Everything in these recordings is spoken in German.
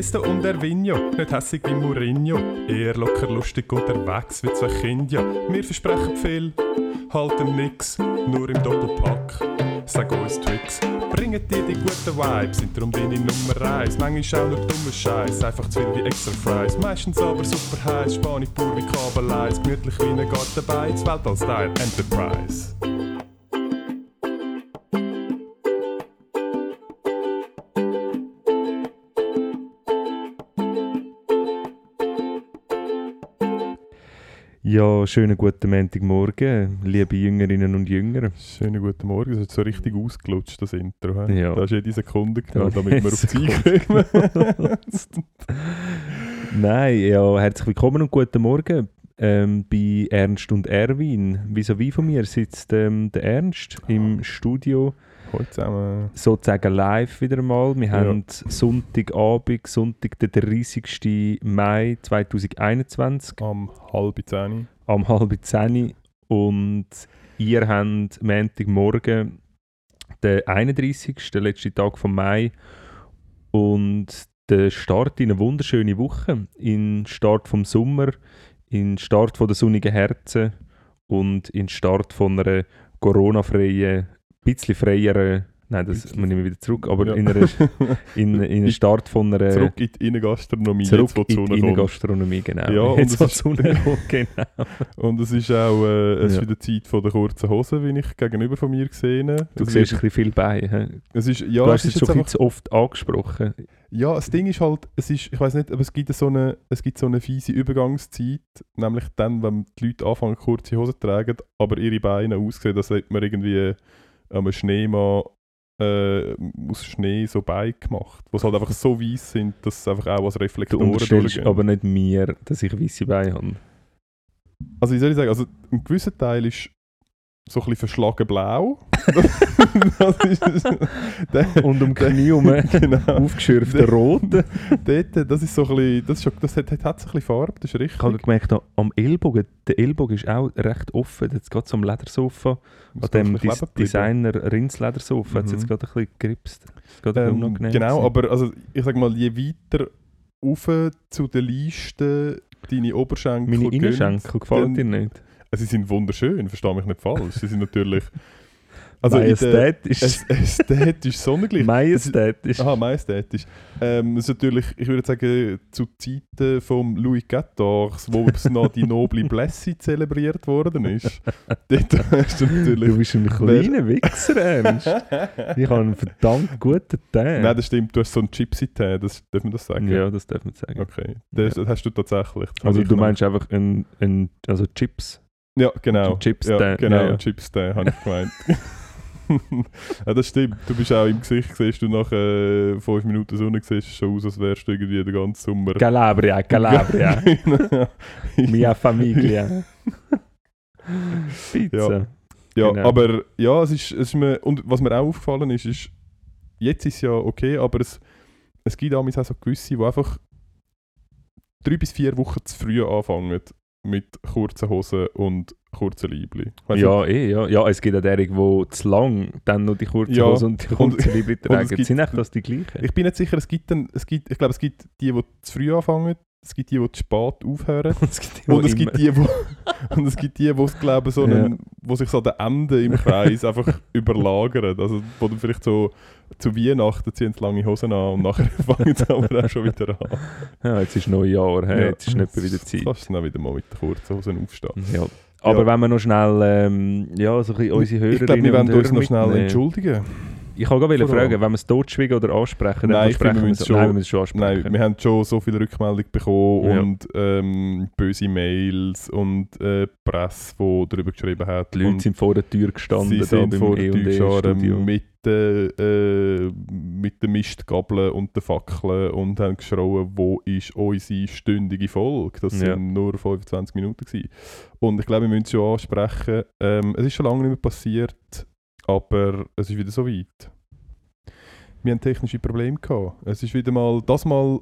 Ernesto und Ervinho, nicht hässig wie Mourinho. Eher locker lustig unterwegs wie zwei Kinder. Wir versprechen viel, halten nix, nur im Doppelpack. Sag uns Tricks, bringen dir die guten Vibes, sind darum deine Nummer 1. Manchmal auch nur dummer Scheiß, einfach zu viel wie extra Fries. Meistens aber super heiß, Spanisch pur wie Kabeleis, gemütlich wie ein Gartenbeiz, Weltall-Style Enterprise. Ja, schönen guten Montagmorgen, liebe Jüngerinnen und Jünger. Schönen guten Morgen, das ist so richtig ausgelutscht, das Intro. he? Ja. Da hast jede Sekunde genommen, damit wir auf die kommen. Nein, ja, herzlich willkommen und guten Morgen ähm, bei Ernst und Erwin. Vis-à-vis von mir sitzt ähm, der Ernst im Studio, Heute zusammen. sozusagen live wieder mal. Wir Ja. haben Sonntagabend, Sonntag, der 30. Mai 2021, Am halb zehn. Am halb zehn und ihr habt Montagmorgen, den 31. der letzte Tag vom Mai und der Start in eine wunderschöne Woche, in den Start vom Sommer, in den Start von der sonnigen Herzen und in den Start von einer Corona-freien, bisschen freieren, nein, das Bisschen. nehme ich wieder zurück, aber Ja. in, einer, in, in Start von einer Zurück in die Innengastronomie, zurück jetzt in die. Innengastronomie, genau. Ja, und jetzt es wo die ist- genau. Und es ist auch äh, es Ja. ist wieder Zeit von der kurzen Hose, wie ich gegenüber von mir gesehen habe. Du Es siehst ein bisschen viel bei. hä? es ist, ja, du hast es es schon zu oft angesprochen. ja, das Ding ist halt, es ist, ich weiß nicht, aber es gibt so eine, es gibt so eine fiese Übergangszeit, nämlich dann, wenn die Leute anfangen kurze Hosen zu tragen, aber ihre Beine aussehen, hätte man irgendwie am Schneemann äh, aus Schnee so Beine gemacht, die halt einfach so weiß sind, dass sie einfach auch als Du Reflektoren unterstellst durchgehen. aber nicht mir, dass ich weiße Beine habe. Also wie soll ich sagen, also ein gewisser Teil ist so ein bisschen verschlagen blau. der, Und um die Knie herum genau. aufgeschürfte Rote. Dort, das ist so ein bisschen, das, ist schon, das hat, hat, hat so ein bisschen Farbe, das ist richtig. Ich habe gemerkt, am Ellbogen, der Ellbogen ist auch recht offen. Jetzt gerade am Ledersofa, an dem Dis. Designer Rinsledersofa, hat es Mhm. jetzt gerade ein bisschen geripst. Ähm, genau, aber also, ich sag mal, je weiter rauf zu der Liste deine Oberschenkel Meine Innenschenkel gefallen dann- dir nicht? Sie sind wunderschön, verstehe mich nicht falsch. Sie sind natürlich... Also der, Majestätisch. äs- ästhetisch sonnengleich. Majestätisch. Aha, majestätisch. Ähm, es ist natürlich, ich würde sagen, zu Zeiten von Louis XIV, wo es noch die noble Blessing zelebriert worden ist. Dort hast du Du natürlich... bist ein kleiner Wichser, Ernst. Ich habe einen verdammt guten Tee. Nein, das stimmt, du hast so einen Gypsy-Tee, das, darf man das sagen? ja, das darf man sagen. Okay, das, das hast du tatsächlich. Das Also du meinst einfach ein, ein also Chips. Ja, genau. Chips-Tee, ja, genau, ja, ja. Chips-Tee, habe ich gemeint. ja, das stimmt. Du bist auch im Gesicht, siehst du nach äh, fünf Minuten Sonne, siehst du schon aus, als wärst du irgendwie den ganzen Sommer... Calabria, Calabria. Genau. Mia Familia. Pizza. Ja, Genau. aber ja, es ist, es ist mir, und was mir auch aufgefallen ist, ist, jetzt ist es ja okay, aber es, es gibt auch so gewisse, die einfach drei bis vier Wochen zu früh anfangen mit kurzen Hosen und kurzen du, Ja, eh, ja. ja, es gibt auch derige, die zu lang dann noch die kurze Ja, Hose und die und- kurze Liebe und es tragen. gibt- Sind echt das die gleichen? Ich bin nicht sicher, es gibt dann, es gibt, ich glaube, es gibt die, die zu früh anfangen, es gibt die, die zu spät aufhören. Und es gibt die, Und die es gibt die, wo, und es gibt die, wo es glaube so einen, wo sich so an den Enden im Kreis einfach überlagern. Also wo dann vielleicht so zu Weihnachten ziehen sie lange Hosen an und nachher fangen sie aber auch schon wieder an. Ja, jetzt ist Neujahr, hey, Ja. jetzt ist nicht mehr wieder Zeit. Kannst du dann wieder mal mit den kurzen Hosen aufstehen. Ja. Aber Ja. wenn wir noch schnell ähm, ja, so ein bisschen unsere Hörerinnen ich glaube, wir werden uns noch schnell entschuldigen. Ich kann gerade allem. fragen, wenn wir es totschweigen oder ansprechen, dann Nein, versprechen wir es schon- Nein, wir schon ansprechen. Nein, wir haben schon so viele Rückmeldungen bekommen Ja. und ähm, böse Mails und äh, Presse, die darüber geschrieben hat. die Leute und sind vor der Tür gestanden sie sind vor der Tür gestanden E&E-Studio. mit, den, äh, mit den Mistgabeln und den Fackeln und haben geschrien, wo ist unsere stündige Folge? Das Ja. sind nur 25 Minuten. Gewesen. Und ich glaube, wir müssen es schon ansprechen. Ähm, es ist schon lange nicht mehr passiert, aber es ist wieder so weit. Wir haben technische Probleme gehabt. Es ist wieder mal, das mal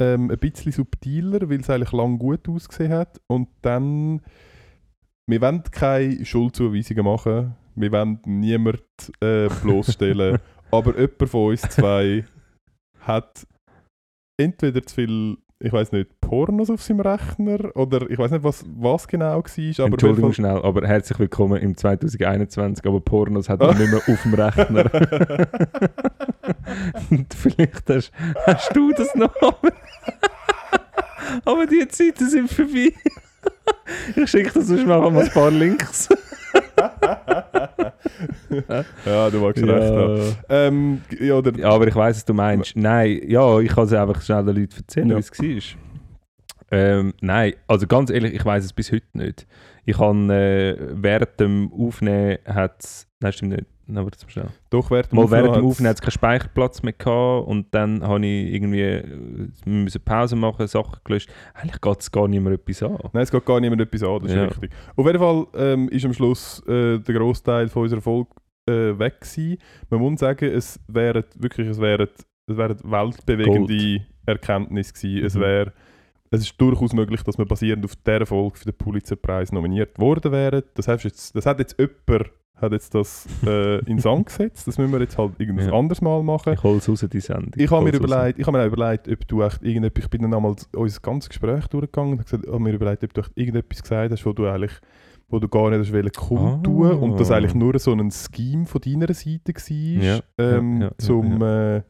ähm, ein bisschen subtiler, weil es eigentlich lang gut ausgesehen hat. Und dann, wir wollen keine Schuldzuweisungen machen. Wir wollen niemanden äh, bloßstellen. aber jemand von uns zwei hat entweder zu viel, ich weiß nicht, Pornos auf seinem Rechner oder ich weiß nicht, was, was genau war. Aber Entschuldigung schnell, aber herzlich willkommen im 2021, aber Pornos hat man nicht mehr auf dem Rechner. Vielleicht hast, hast du das noch, aber, aber die Zeiten sind vorbei. Ich schicke dir sonst mal ein paar Links. Ja, du magst recht haben. Ähm, ja, Ja, aber ich weiß, was du meinst. Nein, ja, ich kann es einfach schnell den Leuten erzählen, Ja. wie es war. Ähm, nein, also ganz ehrlich, ich weiß es bis heute nicht. Ich habe äh, während dem Aufnehmen hat Nein, stimmt nicht. Nein, warte mal schnell. Doch, während dem Mal während dem Aufnehmen hat es keinen Speicherplatz mehr gehabt und dann habe ich irgendwie äh, wir müssen Pause machen, Sachen gelöscht. Eigentlich geht es gar nicht mehr etwas an. Nein, es geht gar niemand etwas an, das ist Ja. richtig. Auf jeden Fall ähm, ist am Schluss äh, der Großteil von unserer Folge äh, weg gewesen. Man muss sagen, es wären wirklich, es wären, es wären weltbewegende Erkenntnisse gewesen. Es Mhm. wäre, es ist durchaus möglich, dass wir basierend auf dieser Folge für den Pulitzerpreis nominiert worden wären. Das, jetzt, das hat jetzt jemand hat jetzt das äh, in Sand gesetzt. Das müssen wir jetzt halt irgendwas Ja. anderes Mal machen. Ich hole es raus, die Sendung. Ich habe mir, überlegt, ich habe mir auch überlegt, ob du echt irgendetwas, ich bin dann einmal unser ganzes Gespräch durchgegangen und habe gesagt, habe mir überlegt, ob du echt irgendetwas gesagt hast, wo du eigentlich wo du gar nicht hast kundtun Ah. und das eigentlich nur so ein Scheme von deiner Seite war, Ja, ähm, ja, ja, zum äh,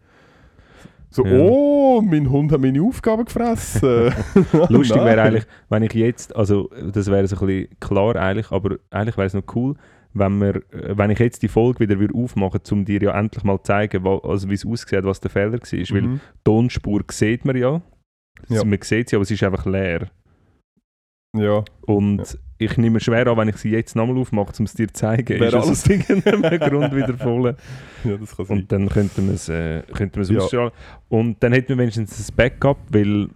so, Ja. oh, mein Hund hat meine Aufgabe gefressen. Lustig wäre eigentlich, wenn ich jetzt, also das wäre so ein bisschen klar eigentlich, aber eigentlich wäre es noch cool, wenn, wir, wenn ich jetzt die Folge wieder würde aufmachen würde, um dir ja endlich mal zu zeigen, also wie es aussieht, was der Fehler war. Weil Mhm. die Tonspur sieht man ja, Ja. man sieht sie, aber sie ist einfach leer. Ja, Und ich nehme schwer an, wenn ich sie jetzt nochmal aufmache, um es dir zu zeigen, Wäre ist es alles- aus irgendeinem Grund wieder voll. ja, das kann sein. Und dann könnten wir es, äh, könnten wir es Ja. ausstrahlen. Und dann hätten wir wenigstens ein Backup, weil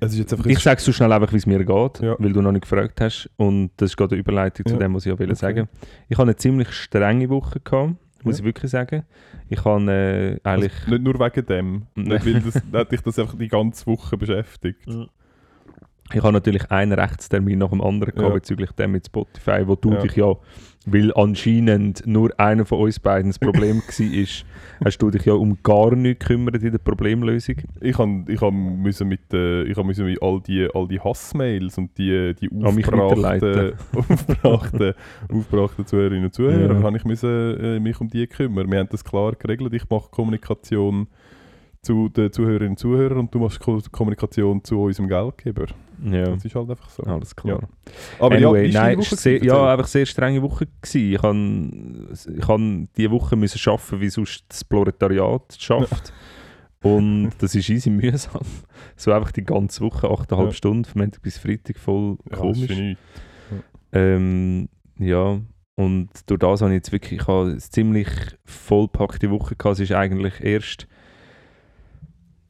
Es ist jetzt einfach ich sage so schnell einfach, wie es mir geht, Ja. weil du noch nicht gefragt hast. Und das ist gerade eine Überleitung zu Ja. dem, was ich auch will Okay. sagen Ich habe eine ziemlich strenge Woche gehabt, muss Ja. ich wirklich sagen. Ich habe äh, eigentlich... also nicht nur wegen dem, nicht, weil das, hat dich das einfach die ganze Woche beschäftigt. Ich habe natürlich einen Rechtstermin nach dem anderen gehabt Ja. bezüglich dem mit Spotify, wo du Ja. dich ja, weil anscheinend nur einer von uns beiden das Problem war, hast du dich ja um gar nichts gekümmert in der Problemlösung. Ich han, ich han müssen mit, äh, ich han müssen mit all die, all die Hassmails und die, die aufgebrachten, aufgebrachten Zuhörerinnen und Zuhörer, Ja. habe ich müssen, äh, mich um die kümmern. Wir haben das klar geregelt. Ich mache Kommunikation zu den Zuhörerinnen und Zuhörern und du machst Ko Kommunikation zu unserem Geldgeber. Ja, Das ist halt einfach so. alles klar. Aber anyway, ja, nein, ist sehr, Woche? ja, einfach sehr strenge Woche gewesen. Ich han, ich han diese Woche müssen schaffen, wie sonst das Proletariat schafft. Und das ist easy mühsam. So einfach die ganze Woche, 8,5 Ja. Stunden, von Montag bis Freitag, voll Ja, komisch. Ähm, ja, und durch das habe ich jetzt wirklich ich habe eine ziemlich vollpackte Woche gehabt. Es ist eigentlich erst,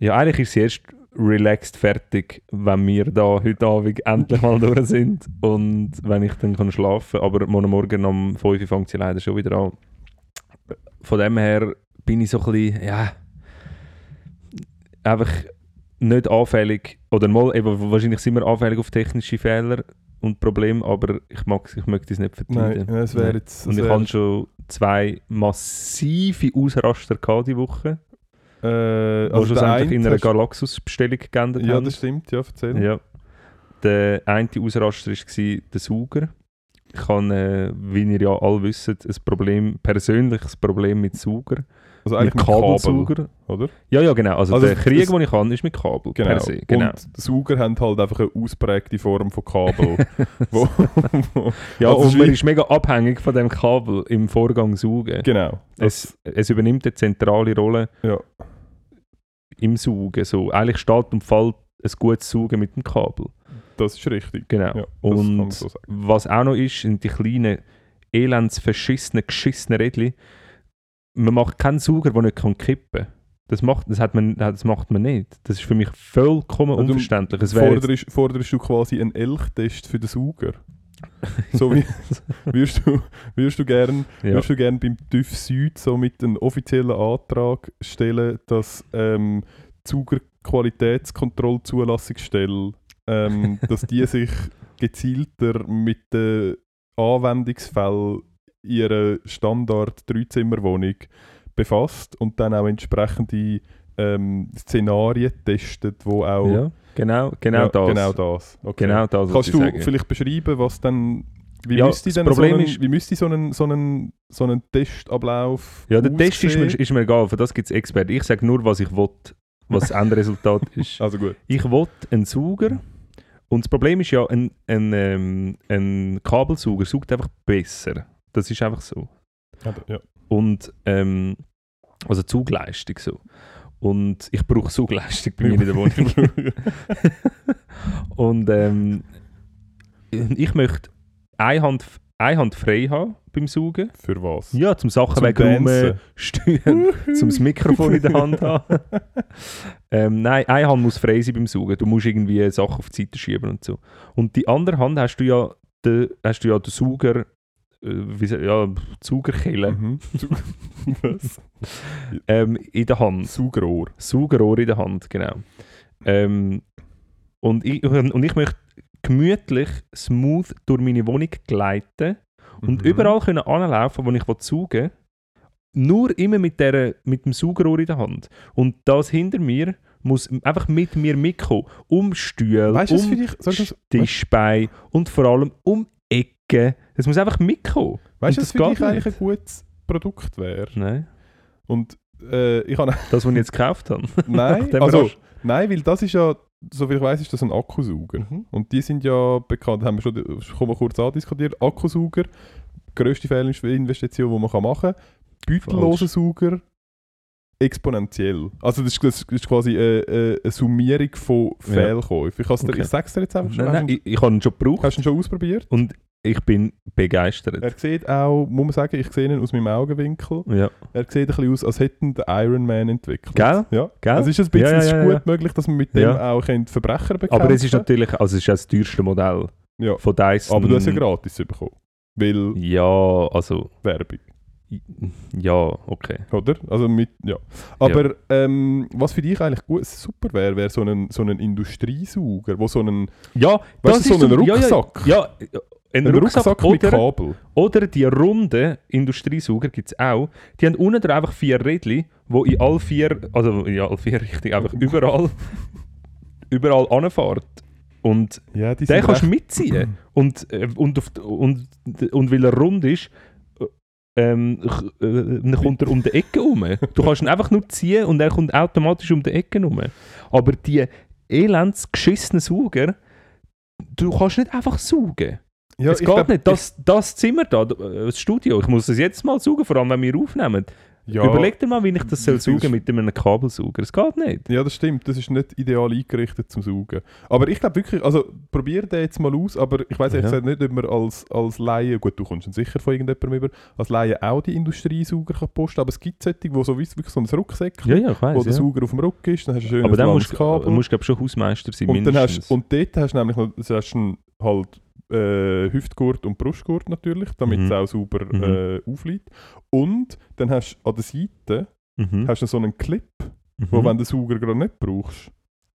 ja eigentlich ist sie erst relaxed fertig, wenn wir da heute Abend endlich mal durch sind und wenn ich dann kann schlafen kann. Aber morgen Morgen um 5 Uhr fängt sie leider schon wieder an. Von dem her bin ich so ein bisschen, ja, einfach nicht anfällig, oder mal, eben, wahrscheinlich sind wir anfällig auf technische Fehler und Probleme, aber ich, mag, ich möchte es nicht verteidigen. Nein, es wäre jetzt... Und ich hatte schon zwei massive Ausraster gehabt die Woche, äh, also schlussendlich in eine einer Galaxus-Bestellung geändert Ja, haben. das stimmt, ja, erzähl. ja. Der eine Ausraster war der Sauger. ich habe, äh, wie ihr ja alle wisst, ein Problem, persönliches Problem mit Sauger. Also eigentlich mit mit Kabel, Kabelsauger. oder? Ja, ja, genau. Also, Also der Krieg, den ich habe, ist mit Kabel Genau. se. Genau. Und Sauger haben halt einfach eine ausprägte Form von Kabel. wo, wo, ja, also und man ist mega abhängig von dem Kabel im Vorgang Saugen. genau. Es, es übernimmt eine zentrale Rolle Ja. Im Saugen. So. Eigentlich steht und fällt ein gutes Saugen mit dem Kabel. Das ist richtig. Genau. Ja, und so was auch noch ist, sind die kleinen, elends verschissenen, geschissenen Rädchen. Man macht keinen Sauger, der nicht kann kippen kann. Das macht, das, hat man, das macht man nicht. Das ist für mich vollkommen Also, unverständlich. Es Forderst, forderst du quasi einen Elchtest für den Sauger? So wie würdest du, würdest du gern, ja. würdest du gern beim TÜV Süd so mit einem offiziellen Antrag stellen, dass ähm, Sauger Qualitätskontrollzulassungsstelle, ähm, dass die sich gezielter mit den Anwendungsfällen ihrer Standard Dreizimmerwohnung befasst und dann auch entsprechende ähm, Szenarien testet, wo auch ja, genau, genau Ja, das. Genau das. Okay. Genau das, Kannst du sage. vielleicht beschreiben, was dann wie Ja, müsste denn Problem so einen, ist- wie müsste so einen, so einen, so einen Testablauf Ja, der Test ist mir, ist mir egal, für das gibt es Experten. Ich sage nur, was ich will, was das Endresultat ist. Also gut. Ich will einen Sauger und das Problem ist ja, ein, ein, ähm, ein Kabelsauger saugt einfach besser. Das ist einfach so. Ja. Und ähm, also Zugleistung so. Und ich brauche Zugleistung bei mir in der Wohnung. und ähm, ich möchte eine Hand, eine Hand frei haben beim Saugen. Für was? Ja, zum Sachen Zum wegräumen, steuern, zum das Mikrofon in der Hand haben. ähm, nein, eine Hand muss frei sein beim Saugen. Du musst irgendwie Sachen auf die Seite schieben und so. Und die andere Hand hast du ja den, hast du ja den Sauger, wie sa- ja, die Saugerkelle Mhm. was? ähm, in der Hand. Saugrohr. Saugerrohr in der Hand, genau. Ähm, und, ich, und ich möchte gemütlich, smooth durch meine Wohnung gleiten und Mhm. überall können anlaufen, wo ich saugen will. Nur immer mit, der, mit dem Saugerrohr in der Hand. Und das hinter mir muss einfach mit mir mitkommen. Um Stühle, Weißt um soll Tischbein und vor allem um Ecken. Es muss einfach mitkommen. weißt, Und was das für dich eigentlich ein nicht. gutes Produkt wäre? Nein, Und äh, ich habe das, was ich jetzt gekauft habe. nein, also nein, weil das ist ja, soviel ich weiß, ist das ein Akkusauger. Und die sind ja bekannt, haben wir schon, schon mal kurz andiskutiert. Akkusauger, grösste Fehlinvestition, die man machen kann. Beutelloser Sauger, exponentiell. Also das ist, das ist quasi eine, eine, Summierung von. Fehlkäufen. Ich, Okay. ich sag's dir jetzt einfach schon. Nein, nein, ich, ich habe ihn schon gebraucht hast du ihn schon ausprobiert? und ich bin begeistert. Er sieht auch, muss man sagen, ich sehe ihn aus meinem Augenwinkel. ja. Er sieht ein bisschen aus, als hätten den Iron Man entwickelt. Gell? Ja. Gell? Es ist ein bisschen Ja, ja, es ja, gut möglich, dass man mit dem auch Verbrecher bekämpfen Aber es ist natürlich, also es ist das teuerste Modell Ja. von Dyson. Aber du hast ja gratis bekommen. Weil Ja, also, Werbung, ja, okay. oder? Also mit, ja. Aber ähm, was für dich eigentlich gut, super wäre, wäre so ein, so ein Industriesauger, wo so einen, Ja, weißt du, so einen ja, Rucksack. Ja, ja, ein, ein Rucksack, Rucksack, mit oder, Kabel. oder die runden Industriesauger gibt es auch. Die haben unten einfach vier Rädchen, wo in all vier, also in all vier Richtungen, einfach überall, überall anfährt. Und Ja, den kannst du mitziehen. Und, äh, und, auf, und, und weil er rund ist, ähm, äh, dann kommt er um die Ecke herum. Du kannst ihn einfach nur ziehen und er kommt automatisch um die Ecke herum. Aber die elends geschissenen Sauger, du kannst nicht einfach saugen. Ja, es geht glaub, nicht. Das, das Zimmer da, das Studio, ich muss es jetzt mal saugen, vor allem wenn wir aufnehmen. Ja, Überleg dir mal, wie ich das soll saugen mit einem Kabelsauger. Es geht nicht. Ja, das stimmt. Das ist nicht ideal eingerichtet zum Saugen. Aber ich glaube wirklich, also probier den jetzt mal aus, aber ich weiß ehrlich Ja. nicht, ob man als, als Laie, gut, du kommst dann sicher von irgendjemandem über, als Laie auch die Industriesauger kann posten, aber es gibt solche, wo so wie wirklich so ein Rucksäckchen, Ja, ja, wo der. Sauger auf dem Rücken ist, dann hast du ein schönes Aber dann musst du musst, glaub, schon Hausmeister sein, und, dann hast, mindestens. und dort hast du nämlich noch, das hast du halt äh, Hüftgurt und Brustgurt natürlich, damit Mhm. es auch sauber Mhm. äh, aufliegt. Und dann hast du an der Seite mhm. hast du so einen Clip, mhm. wo wenn du den Sauger gerade nicht brauchst,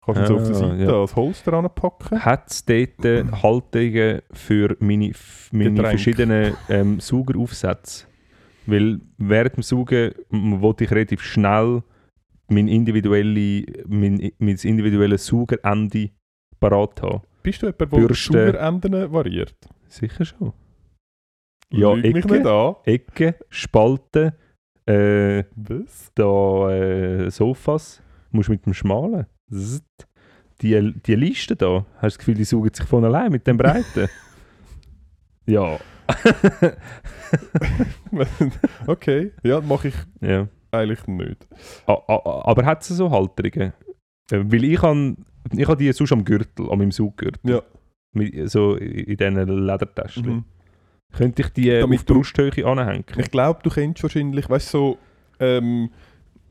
kannst du ihn so auf der Ah, Seite ja. als Holster anpacken. Hat es dort äh, Haltungen für meine, meine Getränk. verschiedenen ähm, Saugeraufsätze? Weil während dem Saugen wollte ich relativ schnell mein, individuelle, mein, mein individuelles Saugerende parat haben. Bist du jemand, der Bürste. Saugerenden variiert? Sicher schon. Ja, Lüg Ecke. Ecken, Spalten, äh, Was? da äh, Sofas. Musst mit dem Schmalen. Zzt. Die, die Liste da, hast du das Gefühl, die saugen sich von allein mit dem Breiten? ja. okay, ja, mache ich ja. eigentlich nicht. A, a, aber hat sie so Halterungen? Äh, Weil ich habe ich ha die sonst am Gürtel, an meinem Sauggürtel. Ja. Mit, so in diesen Ledertaschen. Mhm. Könnte ich die Damit auf die Brusthöhe anhängen? Ich glaube, du kennst wahrscheinlich, weißt du, so, ähm,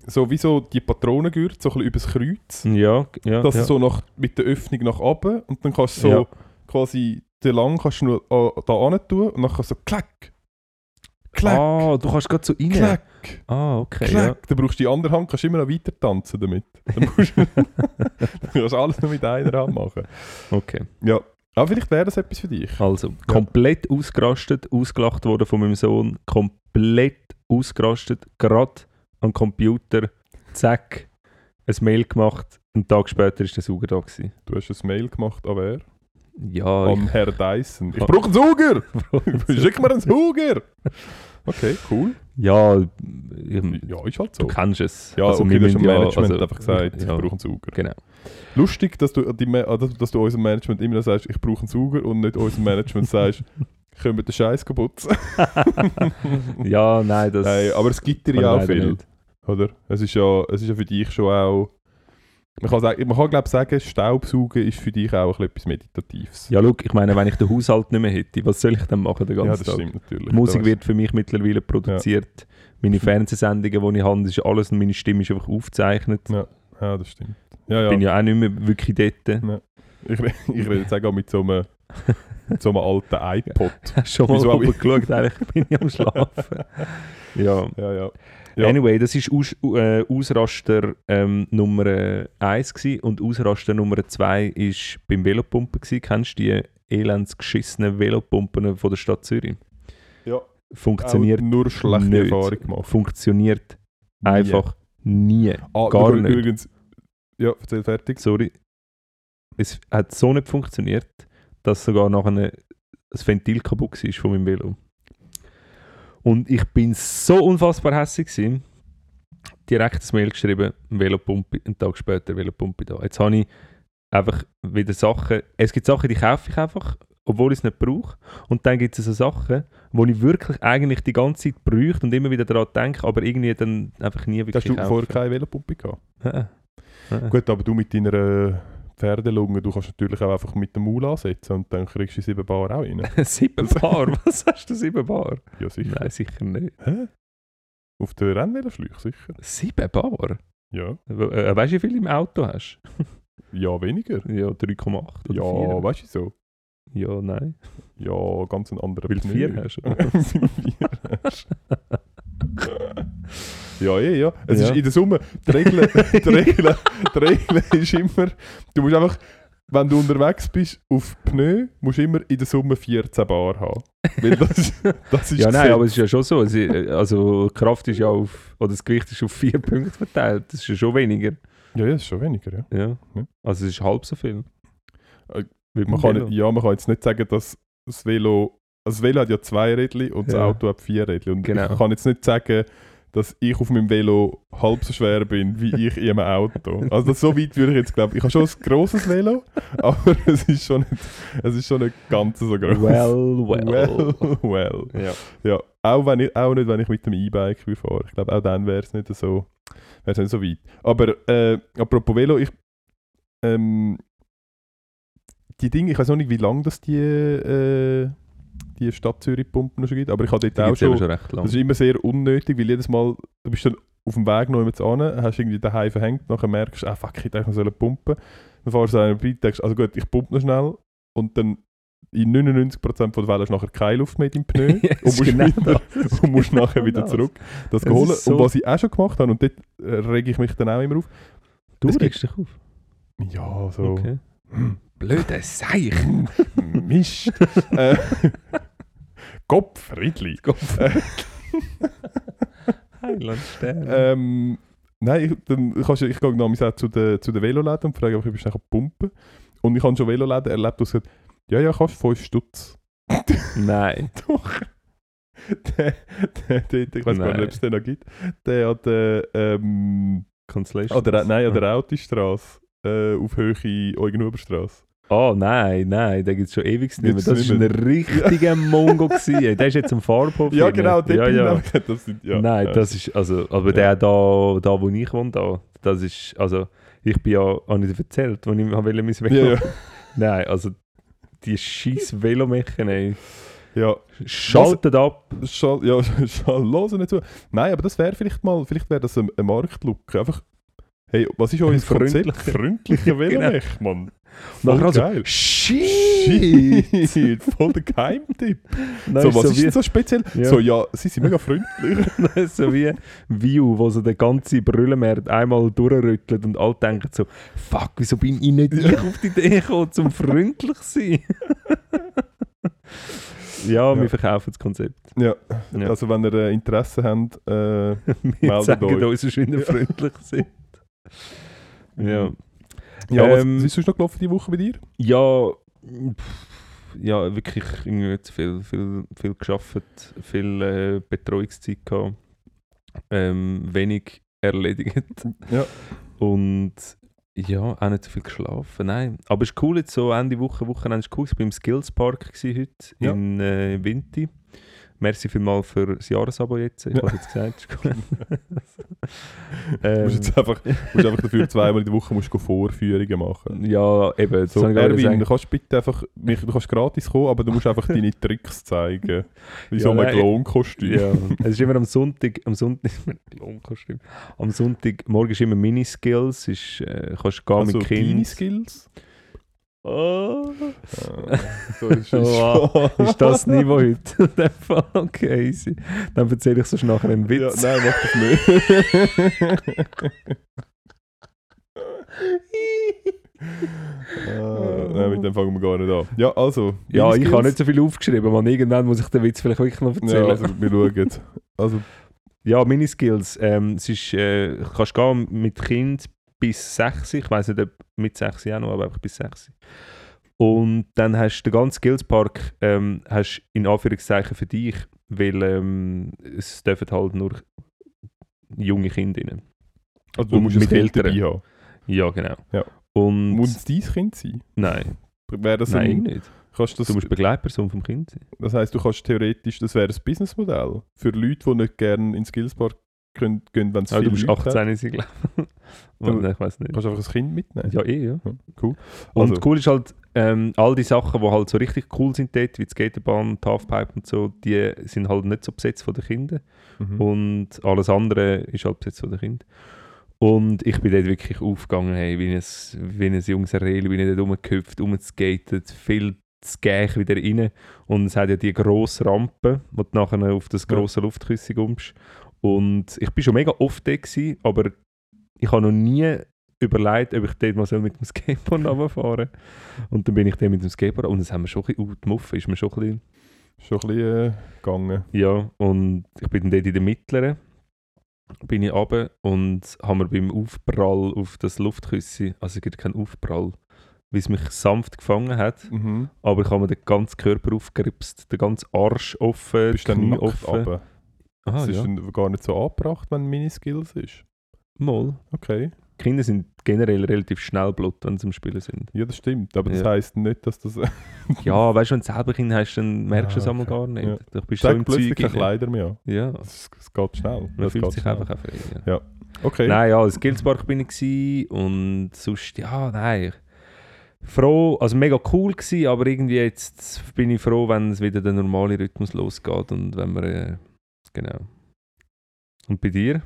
so wie so die Patronengürtel, so ein bisschen übers Kreuz. Ja, ja. dass ja. so nach, mit der Öffnung nach oben und dann kannst du so Ja. quasi den lang kannst du nur äh, da hin tun und dann kannst du so klack, klack, Ah, du kannst gerade so rein. klack, Ah, okay. klack. Dann brauchst du die andere Hand, kannst immer noch weiter tanzen damit. Dann, musst, du- dann kannst du alles nur mit einer Hand machen. Ja. Okay. Ja, aber vielleicht wäre das etwas für dich. Also, komplett ausgerastet, ausgelacht worden von meinem Sohn. Komplett ausgerastet, gerade am Computer. Zack, ein Mail gemacht. Einen Tag später war der Sauger da. Gewesen. Du hast ein Mail gemacht an wer? Ja, An Herr Dyson. Ich brauche einen Sauger! ich, Schick mir einen Sauger! Okay, cool. ja, ich, Ja, ist halt du so. kennst es. Ja, Also, okay, du hast im ja- Management also, einfach gesagt, ich ja. brauche einen Sauger. Genau. Lustig, dass du, die, Ma- dass, du unserem Management immer sagst, ich brauche einen Sauger und nicht unserem Management sagst, können wir den Scheiß putzen. Ja, nein, das. Nein, aber es gibt dir ja ich auch viel, nicht. oder? Es ist ja, es ist ja für dich schon auch... Man kann, sagen, man kann glaube sagen, Staubsaugen ist für dich auch etwas Meditatives. Ja, schau, ich meine, wenn ich den Haushalt nicht mehr hätte, was soll ich dann machen den Ja, ganzen das Tag? stimmt natürlich. Musik Das- wird für mich mittlerweile produziert. Meine Fernsehsendungen, die ich habe, ist alles und meine Stimme ist einfach aufgezeichnet. Ja, ja, das stimmt. Ja, Ich bin ja. ja auch nicht mehr wirklich dort. Ich, re- ich rede jetzt auch mit so einem, mit so einem alten iPod. Hast du schon mal Wieso ich? geschaut, eigentlich bin ich am Schlafen. ja. Ja, ja. Ja. Anyway, das war äh, Ausraster ähm, Nummer 1 gewesen. und Ausraster Nummer 2 war beim Velopumpen. Gewesen. Kennst du die elends geschissenen Velopumpen von der Stadt Zürich? Ja. Funktioniert Auch nur schlechte nicht. Erfahrung gemacht. Funktioniert einfach nie. Ah, gar nicht. Übrigens, ja, erzähl fertig. Sorry. Es hat so nicht funktioniert, dass sogar nachher das Ventil kaputt war von meinem Velo. Und ich bin so unfassbar hässlich gewesen. Direkt ein Mail geschrieben, Velopumpe, einen Tag später Velopumpe da. Jetzt habe ich einfach wieder Sachen, es gibt Sachen, die kaufe ich einfach, obwohl ich es nicht brauche. Und dann gibt es so Sachen, wo ich wirklich eigentlich die ganze Zeit bräuchte und immer wieder daran denke, aber irgendwie dann einfach nie wirklich Hast du vorher keine Velopumpe gehabt? Ja. Ja. Gut, aber du mit deiner äh, Pferdelunge, du kannst natürlich auch einfach mit dem Maul ansetzen und dann kriegst du sieben Bar auch rein. sieben Bar? Was hast du sieben Bar? Ja, sicher. Nein, sicher nicht. Hä? Auf der Rennveloschläuche, sicher. Sieben Bar? Ja. Äh, weißt du, wie viel im Auto hast? Ja, weniger. Ja, 3,8 oder Ja, 4. weißt du so? Ja, nein. Ja, ganz ein anderer Weil du vier hast? Weil du vier hast. ja, eh, ja. Es Ja. ist in der Summe, die Regel, die, Regel, die Regel ist immer, du musst einfach, wenn du unterwegs bist auf Pneu, musst du immer in der Summe 14 Bar haben. Weil das, das ist Ja, nein, aber es ist ja schon so. Also, Kraft ist ja auf, oder das Gewicht ist auf vier Punkte verteilt. Das ist ja schon weniger. Ja, ja, ist schon weniger, ja. Ja. Ja. Also, es ist halb so viel. Äh, Man kann, ja, man kann jetzt nicht sagen, dass das Velo, also das Velo hat ja zwei Rädchen und das Ja. Auto hat vier Rädchen. Und Genau. ich kann jetzt nicht sagen, dass ich auf meinem Velo halb so schwer bin, wie ich in einem Auto. Also das, so weit würde ich jetzt glauben. Ich habe schon ein grosses Velo, aber es ist schon nicht, es ist schon nicht ganz so groß. Well, well. well, well. Ja. Ja, auch, wenn ich, auch nicht, wenn ich mit dem E-Bike will fahren. Ich glaube, auch dann wäre es nicht so, wär's nicht so weit. Aber äh, apropos Velo, ich ähm, die Dinge, ich weiß noch nicht, wie lange das die, äh, die Stadt Zürich Pumpen schon gibt, aber ich habe dort Die auch schon, schon recht lang. das ist immer sehr unnötig, weil jedes Mal, du bist dann auf dem Weg noch jemand an, hast irgendwie daheim verhängt, nachher merkst du, ah fuck, ich hätte eigentlich noch sollen pumpen. Dann fahrst du an vorbei, denkst, also gut, ich pumpe noch schnell und dann in 99% von den Fällen hast du nachher keine Luft mehr im Pneu Ja, und musst, genau wieder, das. und musst Genau nachher wieder das. zurück das Es holen. so- Und was ich auch schon gemacht habe, und dort äh, rege ich mich dann auch immer auf, Du regst dich auf. ja, so, Okay. Blöde Seich. Mist. äh, Kopf, Ridli. Heiland. Ähm, nein, ich, dann kannst du, ich gehe namens auch zu den, zu den Veloläden und frage, ob ich nachher pumpen Und ich habe schon Veloläden erlebt, die gesagt ja, ja, kannst 5 Stutz. Nein. Doch. der, der, der, ich weiß gar nicht, ob es den noch gibt. Der hat äh, ähm, Constellation. an der, nein, an der Autostrasse äh, auf Höhe Eugenhuberstrasse. Oh nein, nein, den gibt es schon ewig nicht mehr. Das nicht war ein richtiger Mongo. gewesen. Der ist jetzt am Farbhof. Ja, genau, dort ja, ja. das sind, ja, Nein, das ist, also, aber der da, da, wo ich wohne, da, das ist, also, ich bin ja, habe ich dir erzählt, wo ich wollte mein Velo. Ja. Nein, also, die scheiß Velomechen, ey. ja. Schaltet ab. Schall, ja, schall los nicht zu. Nein, aber das wäre vielleicht mal, vielleicht wäre das ein, ein Marktlook. Einfach, hey, was ist euer Konzept? Freundlicher. Freundlicher Velomech, Mann. Voll Nachher also, geil. Shit! Shit, voll der Geheimtipp. Nein, so, was so, ist wie, so speziell? Ja. So, ja, sie sind mega freundlich. so wie View, wo so der ganze Brüllenmarkt einmal durchrüttelt und alle denken so, fuck, wieso bin ich nicht ich auf die Idee gekommen, zum freundlich zu sein? ja, Ja. wir verkaufen das Konzept. ja, Ja. also wenn ihr äh, Interesse habt, äh, Wir Meldet euch. uns, wie wir Ja. freundlich sind. Ja. Ja, Ähm, was ist sonst noch gelaufen die Woche bei dir? Ja, pff, ja, wirklich irgendwie viel, viel, viel geschafft, viel äh, Betreuungszeit gehabt, ähm, wenig erledigt Ja. und ja, auch nicht so viel geschlafen, nein. Aber es ist cool, jetzt so Ende Woche, Wochenende ist cool. Ich war im Skills Park heute Ja. in äh, Vinti. Merci vielmals für das Jahresabo jetzt. Ich Ja. habe jetzt gesagt, ist cool. Du ähm, musst jetzt einfach, musst einfach dafür zweimal in der Woche musst du Vorführungen machen. ja, eben. So, Erwin, du kannst bitte einfach, du kannst gratis kommen, aber du musst einfach deine Tricks zeigen. Wie Ja, so ein nein. Klonkostüm. Ja, es ist immer am Sonntag, am Sonntag, Lohnkostüm. Am Sonntag, morgen ist immer Miniskills, ist, äh, kannst gehen Also mit deine Kind. Skills. Oh. So ist, ist Wow, ist das Niveau heute? Okay, easy. Dann erzähle ich sonst nachher einen Ja, Witz. nein, mach das nicht. ah, nein, mit dem fangen wir gar nicht an. Ja, also. Ja, ich habe nicht so viel aufgeschrieben, man. Irgendwann muss ich den Witz vielleicht wirklich noch erzählen. Ja, also wir schauen. Also, Ja, Miniskills. Ähm, es ist, äh, du kannst gehen mit Kind bis 6. Ich weiß nicht, ob mit 6 auch noch, aber einfach bis 6. Und dann hast du den ganzen Skillspark ähm, hast in Anführungszeichen für dich, weil ähm, es dürfen halt nur junge Kinder rein. also du Und musst mit Eltern. haben. Ja, genau. Ja. Und Muss es dein Kind sein? nein, Wäre das nein, ein, nicht. kannst das, Du musst Begleitperson vom Kind sein. das heisst, du kannst theoretisch, das wäre ein Businessmodell für Leute, die nicht gerne in Skillspark können, gehen, wenn es viele du Leute 18 sein, glaube ich. Du- Nein, ich weiß nicht. Kannst du einfach ein Kind mitnehmen? Ja, eh, ja. Cool. Und Also- cool ist halt, ähm, all die Sachen, die halt so richtig cool sind dort, wie die Skaterbahn, die Halfpipe und so, die sind halt nicht so besetzt von den Kindern. Mhm. Und alles andere ist halt besetzt von den Kindern. Und ich bin dort wirklich aufgegangen, hey, wie ein, wie ein junges Reli, bin ich dort rumgehüpft, rumgeskatet, viel Skäch wieder rein. Und es hat ja die grosse Rampe, wo du nachher auf das Ja. grosse Luftküsse kommst. Und ich bin schon mega oft dort gewesen, aber ich habe noch nie überlegt, ob ich dort mal mit dem Skateboard runterfahren Und dann bin ich dort mit dem Skateboard und das haben wir schon ein bisschen, uh, die Muffe ist mir schon ein bisschen Schon ein bisschen äh, gegangen. ja, und ich bin dann dort in der mittleren, bin ich runter und habe mir beim Aufprall auf das Luftküsse, also es gibt keinen Aufprall, wie es mich sanft gefangen hat, Mhm. aber ich habe mir den ganzen Körper aufgeripst, den ganzen Arsch offen, Bist dann Knie offen. runter? Aha, Das ist ja. dann gar nicht so angebracht, wenn Miniskills ist. Mal. Okay. Kinder sind generell relativ schnell blut, wenn sie am Spielen sind. Ja, das stimmt. Aber das Ja. heisst nicht, dass das. Ja, weißt du, wenn du selber Kinder hast, dann merkst du es Ah, einmal okay. gar nicht. Ja. Du bist so Sag im plötzlich Zeug. keine. Kleider mehr. Ja, Es, es geht schnell. man Das fühlt geht sich schnell. einfach auch frei. Ja. Okay. Nein, ja, als Skillspark bin ich gsi und sonst, ja, nein. Froh, also mega cool gsi, aber irgendwie jetzt bin ich froh, wenn es wieder der normale Rhythmus losgeht und wenn wir, äh, genau. Und bei dir?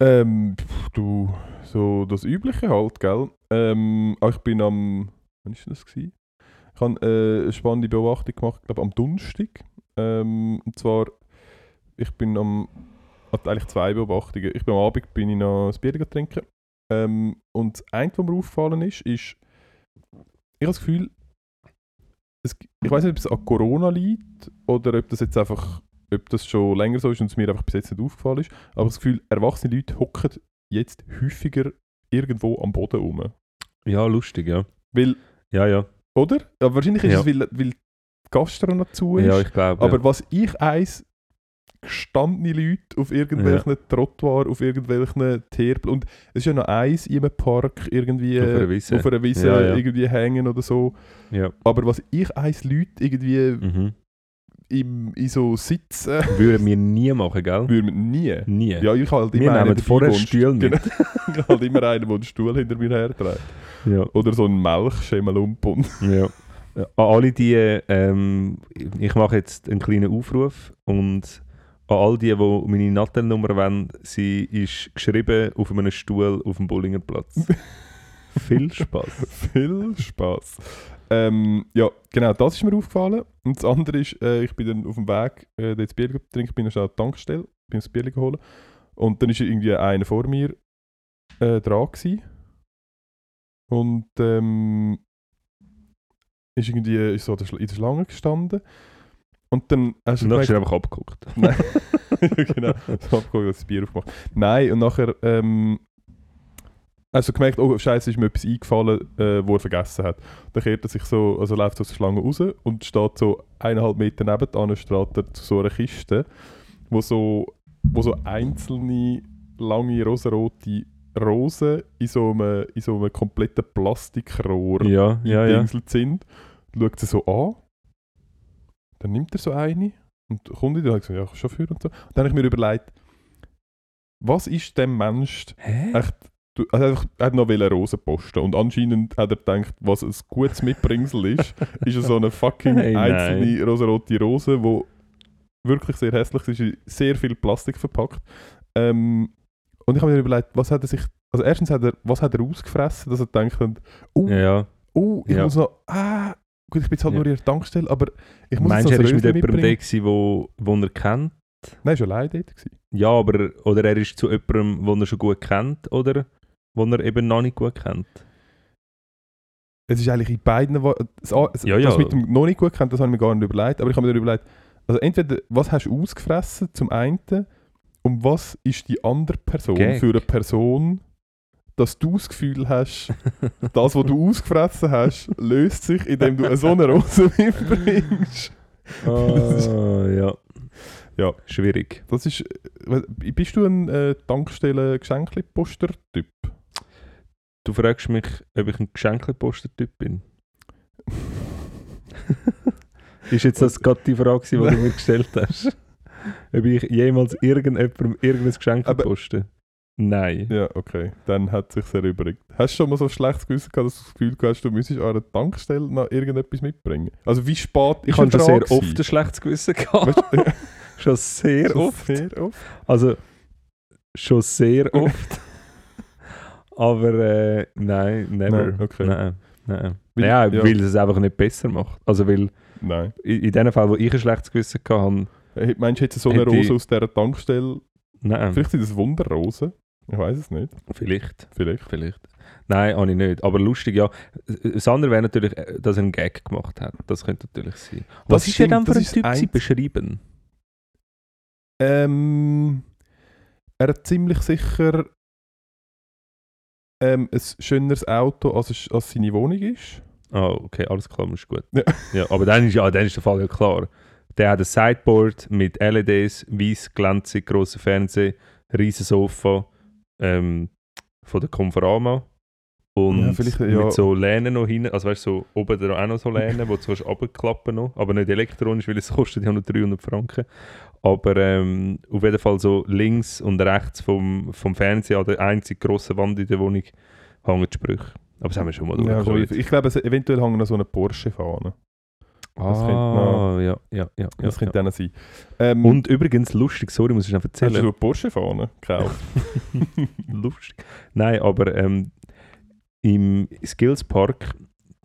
Ähm, du, so das Übliche halt, gell? Ähm, auch ich bin am. Wann war das? Gewesen? Ich habe äh, eine spannende Beobachtung gemacht, glaube am Donnerstag. Ähm, und zwar, ich bin am. Hat eigentlich zwei Beobachtungen. Ich bin am Abend bin ich noch ein Bier trinken. Ähm, und eins, was mir aufgefallen ist, ist, ich habe das Gefühl, es, ich weiß nicht, ob es an Corona liegt oder ob das jetzt einfach, ob das schon länger so ist und es mir einfach bis jetzt nicht aufgefallen ist. Aber das Gefühl, erwachsene Leute hocken jetzt häufiger irgendwo am Boden rum. Ja, lustig, ja. Weil, Ja, ja. oder? Aber wahrscheinlich ist Ja. es, weil, weil die Gastro noch zu ist. Ja, ich glaube. aber ja. was ich eins gestandene Leute auf irgendwelchen Trottoir, auf irgendwelchen Teerpl Und es ist ja noch eins in einem Park irgendwie Auf einer Wiese. auf einer Wiese Ja, ja. irgendwie hängen oder so. Ja. Aber was ich eins Leute irgendwie Mhm. Im, in so sitzen, Würden wir nie machen, gell? würde man nie. Nie. Ja, ich halt immer wir einen nehmen vorher einen Stühle mit. Genau. ich halt immer einen, der einen Stuhl hinter mir herträgt. Ja. Oder so einen Melkschemelumpen. Ja. An alle die, ähm, ich mache jetzt einen kleinen Aufruf und an all die, die meine Nattelnummer wollen, sie ist geschrieben auf einem Stuhl auf dem Bullingerplatz. Viel Spaß. Viel Spaß. Ähm, ja, genau, das ist mir aufgefallen. Und das andere ist, äh, ich bin dann auf dem Weg, äh, das Bier trinken, bin dann schnell an die Tankstelle, bin das Bier geholt. Und dann ist irgendwie einer vor mir äh, dran gewesen. Und ähm, ist irgendwie ist so in der Schlange gestanden. Und dann hast du Und dann hast gemerkt- du einfach abgeguckt. Nein. genau. So abgeguckt, dass das Bier aufgemacht. Nein, und nachher ähm, also gemerkt, oh Scheiße, ist mir etwas eingefallen, äh, wo er vergessen hat. Dann kehrt er sich so, also läuft so aus der Schlange raus und steht so eineinhalb Meter nebenan, steht er zu so einer Kiste, wo so, wo so einzelne lange rosarote Rosen in so einem, in so einem kompletten Plastikrohr Ja, ja, ja. sind. Schaut sie so an. Dann nimmt er so eine und kommt wieder und hat gesagt, ja, schon für und so. Und dann habe ich mir überlegt, was ist dem Mensch Hä? echt. Du, er hat noch Rosen posten und anscheinend hat er gedacht, was ein gutes Mitbringsel ist, ist so eine fucking Hey, nein. einzelne rosarote Rose, die wirklich sehr hässlich ist, in sehr viel Plastik verpackt. Ähm, und ich habe mir überlegt, was hat er sich, also erstens hat er, was hat er ausgefressen, dass er denkt, oh, Ja. oh, ich Ja. muss noch, ah, gut, ich bin jetzt halt Ja. nur in der Tankstelle, aber ich muss Meinst du, jetzt er war mit jemandem da, gewesen, wo, wo er kennt? Nein, ist allein dort gewesen. Ja, aber oder er ist zu jemandem, den er schon gut kennt, oder wo er eben noch nicht gut kennt. Es ist eigentlich in beiden, das, das, Ja, ja. das mit dem noch nicht gut kennt, das habe ich mir gar nicht überlegt, aber ich habe mir überlegt, also entweder, was hast du ausgefressen zum einen und was ist die andere Person Gag. für eine Person, dass du das Gefühl hast, das, was du ausgefressen hast, löst sich, indem du so eine Rose mitbringst. Ah, ja. Ja. Schwierig. Das ist, äh, bist du ein äh, Tankstellen-Geschenkli-Poster-Typ? Du fragst mich, ob ich ein Geschenkleposter-Typ bin. ist jetzt das gerade die Frage, die du mir gestellt hast? Ob ich jemals irgendjemandem irgendein Geschenk Aber- poste? Nein. Ja, okay. Dann hat es sich erübrigt. Hast du schon mal so ein schlechtes Gewissen gehabt, dass du das Gefühl hast, du müsstest an einer Tankstelle noch irgendetwas mitbringen? Also wie spät Ich ist habe er schon sehr oft ein schlechtes Gewissen gehabt. Schon sehr schon oft. Sehr oft. Also, schon sehr oft. Aber äh, nein, never. Nein, okay. Nein, nein. Weil- ja, ja. weil es einfach nicht besser macht. Also, weil Nein. in, in dem Fall, wo ich ein schlechtes Gewissen hatte, Hey, Meinst du jetzt so eine Rose aus dieser Tankstelle? nein, Vielleicht sind das Wunderrosen. Ich weiß es nicht. vielleicht. Vielleicht. Vielleicht. Nein, habe ich nicht. Aber lustig, ja. Das andere wäre natürlich, äh, dass er einen Gag gemacht hat. Das könnte natürlich sein. Was ist stimmt, denn für das ein Typ ein- sie beschreiben? Ähm, er hat ziemlich sicher ähm, ein schöneres Auto, als, als seine Wohnung ist. Ah, okay, alles klar, ist gut. Ja. Ja, aber dann ist, ja, dann ist der Fall ja klar. Der hat ein Sideboard mit LEDs, weiß, glänzig, grosser Fernseher, riesen Sofa ähm, von der Conforama und Ja, ja. mit so Lehnen noch hinten, also weißt du, so oben da auch noch so Lehnen, wo du runterklappen noch, aber nicht elektronisch, weil es kostet ja nur 300 Franken. Aber ähm, auf jeden Fall so links und rechts vom, vom Fernseher an der einzig grossen Wand in der Wohnung hängen die Sprüche. Aber das haben wir schon mal Ja, durchgekommen schon, ich glaube, es, eventuell hängen noch so eine Porsche vorne. das könnte Ah, ja, ja, ja. Das ja, könnte ja. dann sein. Ähm, Und übrigens, lustig, sorry, muss ich noch hast du erzählen. so eine Porsche vorne gekauft? lustig. Nein, aber ähm, im Skills Park,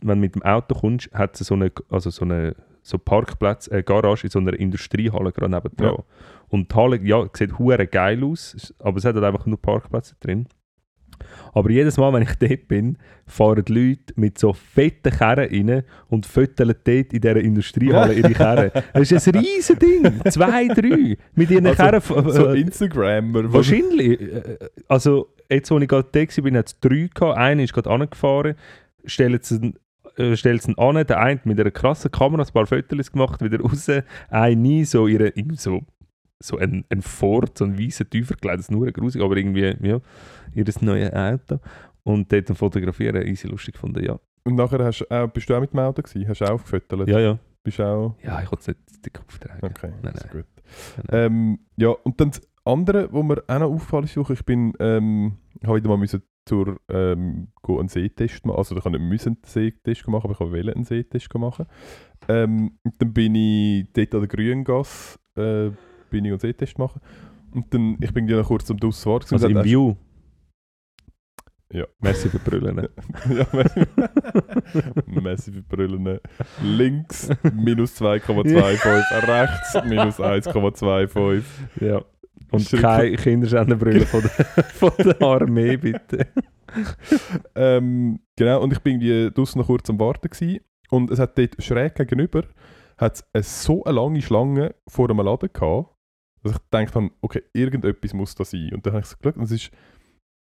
wenn du mit dem Auto kommst, hat es so eine, also so eine so Parkplatz, eine Garage in so einer Industriehalle gerade nebendran. Ja. Und die Halle, ja, sieht hure geil aus, aber es hat halt einfach nur Parkplätze drin. Aber jedes Mal, wenn ich dort bin, fahren die Leute mit so fetten Kerren rein und föteln dort in dieser Industriehalle ihre Kerren. Das ist ein riesen Ding. Zwei, drei. Mit ihren Also, Kerren. so äh, Instagrammer. Wahrscheinlich. äh, Also, jetzt, als ich gerade da war, hat es drei gehabt. Einer ist gerade angefahren, stellt es äh, stellt es an, der eine mit einer krassen Kamera ein paar Fotos gemacht, wieder raus, eine nie, so ihre, so so ein, ein Ford, so ein weißer tiefer geleitet, nur grusig, aber irgendwie, ja, ihr neues Auto. Und dort fotografieren, easy lustig gefunden, ja. Und nachher hast, auch, bist du auch mit dem Auto gewesen? Hast du auch aufgefüttert? Ja, ja. Bist auch... Ja, ich wollte es nicht dick auftragen. Okay, Nein, ist nein. gut. Nein. Ähm, ja, und dann das andere, wo mir auch noch aufgefallen ist, ich bin, ähm, habe wieder mal müssen zur, ähm, go einen Sehtest machen, also ich habe nicht einen Sehtest machen, aber ich wollte einen Sehtest machen. Ähm, dann bin ich dort an der Grüngasse, äh, bin ich einen Sehtest machen. Und dann, ich bin ja noch kurz am Dusswart. gewesen Also im View. Ja. Merci für Brüllen. Ja, Massive Brüllen. Links minus 2,25, rechts minus 1,25. ja. Und keine Kinderschänderbrille von der, von der Armee, bitte. Ähm, genau, und ich bin irgendwie draussen noch kurz am Warten gewesen. Und es hat dort schräg gegenüber hat's eine, so eine lange Schlange vor einem Laden gehabt, dass ich gedacht habe, okay, irgendetwas muss da sein. Und dann habe ich so geschaut und es ist,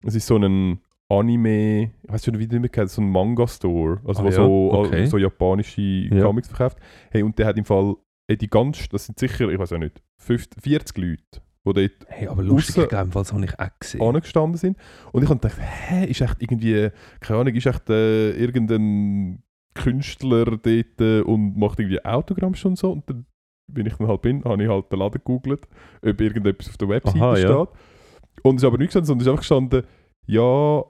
es ist so ein Anime, ich weiß schon wie der nicht mehr so ein Manga-Store, also Ah wo ja, so, okay. so japanische Ja. Comics verkauft. Hey, und der hat im Fall, hey, die ganz, das sind sicher, ich weiß auch nicht, 50, 40 Leute, die dort Hey, aber lustig, ich glaube, das habe ich auch gesehen. angestanden sind. Und ich habe gedacht, hä, ist echt irgendwie, keine Ahnung, ist echt äh, irgendein Künstler dort äh, und macht irgendwie Autogramm schon so. Und dann, wenn ich dann halt bin, habe ich halt den Laden gegoogelt, ob irgendetwas auf der Webseite Aha, ja. steht. Und es ist aber nichts gestanden, sondern es ist einfach gestanden, ja,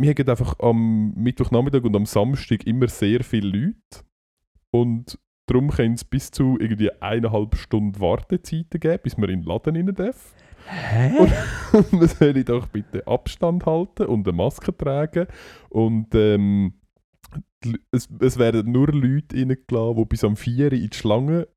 wir haben einfach am Mittwochnachmittag und am Samstag immer sehr viele Leute. Und darum können es bis zu irgendwie eineinhalb Stunden Wartezeiten geben, bis man in den Laden rein darf. Hä? Und man soll doch bitte Abstand halten und eine Maske tragen. Und ähm, es, es werden nur Leute reingelassen, die bis am 4 Uhr in die Schlange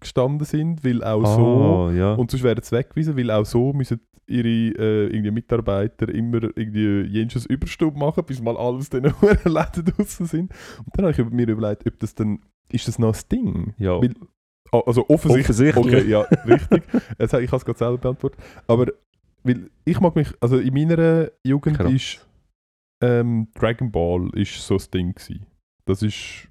gestanden sind, weil auch so. Ah, ja. Und sonst werden sie weggewiesen, weil auch so müssen ihre äh, irgendwie Mitarbeiter immer irgendwie jenseits Überstunde machen, bis mal alles in den Läden draußen sind. Und dann habe ich mir überlegt, ob das dann, ist das noch ein Ding? ja. Weil- Also offensichtlich. Offensichtlich. Okay, ja, richtig. Jetzt, ich habe es gerade selber beantwortet. Aber weil ich mag mich, also in meiner Jugend Krass. ist ähm, Dragon Ball ist so das Ding gewesen. Das ist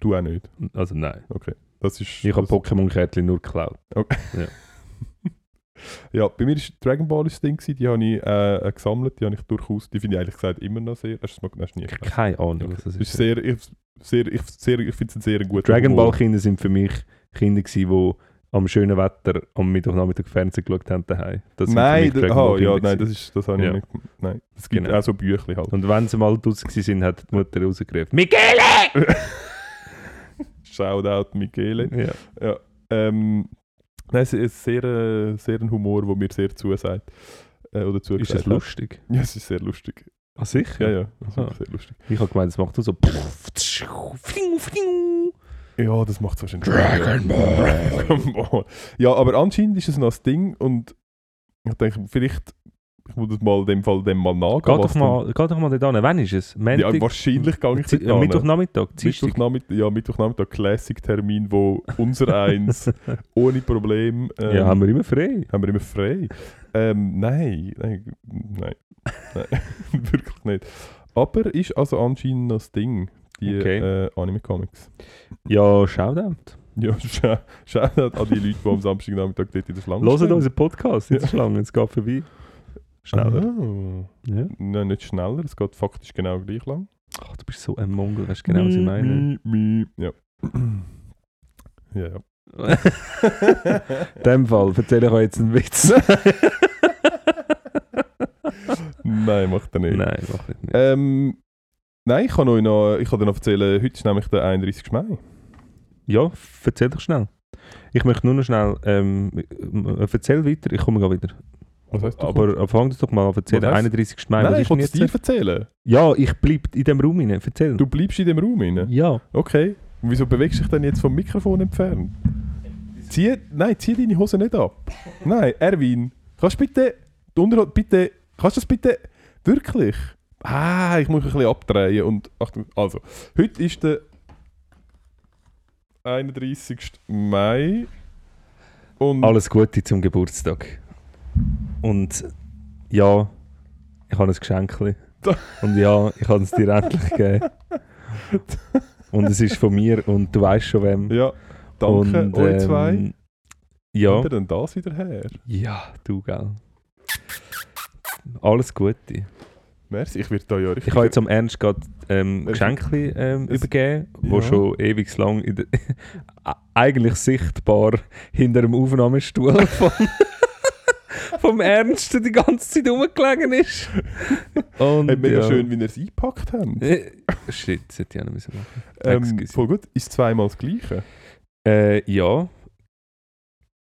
du auch nicht. Also nein. Okay. Das ist. Ich habe das, Pokémon-Kärtchen nur geklaut. ja, bei mir ist Dragon Ball das Ding. Die habe ich äh, äh, gesammelt. Die habe ich durchaus. Die finde ich ehrlich gesagt immer noch sehr. Hast du es mal nie gelesen? Keine Ahnung, Okay. was das ist. ist sehr, ich, sehr, ich, sehr, ich finde es ein sehr guter Dragon. Ball Kinder sind für mich Kinder gewesen, die am schönen Wetter am Mittwochnachmittag Fernsehen geschaut haben daheim. Das Nein, da, Ball ja, nein, das, ist, das habe ich Ja. nicht. Nein, es gibt Genau. auch so Büchli halt. Und wenn sie mal draußen sind, hat die Mutter rausgerufen: Michele! Shoutout Michele. ja. Ähm, nein, es ist sehr, äh, sehr ein Humor, der mir sehr zusagt. Äh, oder Ist hat. lustig? Ja, es ist sehr lustig. Ah, sicher? Ja, ja, das ist Ah. sehr lustig. Ich habe gemeint, es macht nur so. Ja, das macht es wahrscheinlich. Dragon Ball. Dragon Ball. Ja, aber anscheinend ist es noch das Ding und ich denke, vielleicht, ich muss das mal in dem Fall dem mal nachgehen. Geh doch, mal, geh doch mal dort hin. Wann ist es? Montag? ja, wahrscheinlich gehe ich dort ja, hin. Mittwochnachmittag? Mittwochnachmittag, ja, Mittwochnachmittag Classic-Termin, wo unser eins ohne Problem. ähm, Ja, haben wir immer frei. haben wir immer frei. Ähm, nein, nein, nein, nein wirklich nicht. Aber ist also anscheinend das Ding, die Okay. äh, Anime-Comics. Ja, Shoutout. Ja, schau Shoutout an die Leute, die am Samstagnachmittag dort in der Schlange Hört stehen. unseren Podcast in der Schlange, es geht vorbei. Schneller. Ah. Ja. Nein, nicht schneller, es geht faktisch genau gleich lang. Ach, du bist so ein Mongol, weißt genau, was ich meine? Mi, mi, Ja. ja, ja. In dem Fall erzähle ich euch jetzt einen Witz. Nein, macht er nicht. Nein, mach ich nicht. Ähm, nein, ich kann euch noch, ich kann dir noch erzählen, heute ist nämlich der 31. Mai. Ja, erzähl doch schnell. Ich möchte nur noch schnell, ähm, äh, erzähl weiter, ich komme gleich wieder. Was heißt du Aber fang das doch mal an, erzähl. Was heisst- 31. Mai, Nein, ich ist denn wollte es jetzt? dir erzählen. Ja, ich bleib in dem Raum rein, erzähl. Du bleibst in dem Raum rein? Ja. Okay. Und wieso bewegst du dich denn jetzt vom Mikrofon entfernt? Zieh, nein, zieh deine Hose nicht ab. Nein, Erwin, kannst du bitte, die Unterhalt, bitte, kannst du das bitte, wirklich? Ah, ich muss ein bisschen abdrehen und, Achtung, also, heute ist der 31. Mai und Alles Gute zum Geburtstag. Und ja, ich habe ein Geschenk. Und ja, ich habe es dir endlich gegeben. Und es ist von mir und du weißt schon wem. ja, danke und, euch zwei. ähm, Ja, Kommt denn das wieder her? ja, du, gell. Alles Gute. Merci, ich werde da ja richtig... Ich habe jetzt am Ernst gerade ähm, Es- Geschenke ähm, übergeben, wo Ja. schon ewig lang der, eigentlich sichtbar hinter dem Aufnahmestuhl vom, vom Ernst die ganze Zeit rumgelegen ist. Und, Hey, mega ja. schön, wie ihr es eingepackt habt. Äh, Shit, das hätte ich auch nicht müssen machen Ähm, voll gut. Ist zweimal das Gleiche? Äh, ja.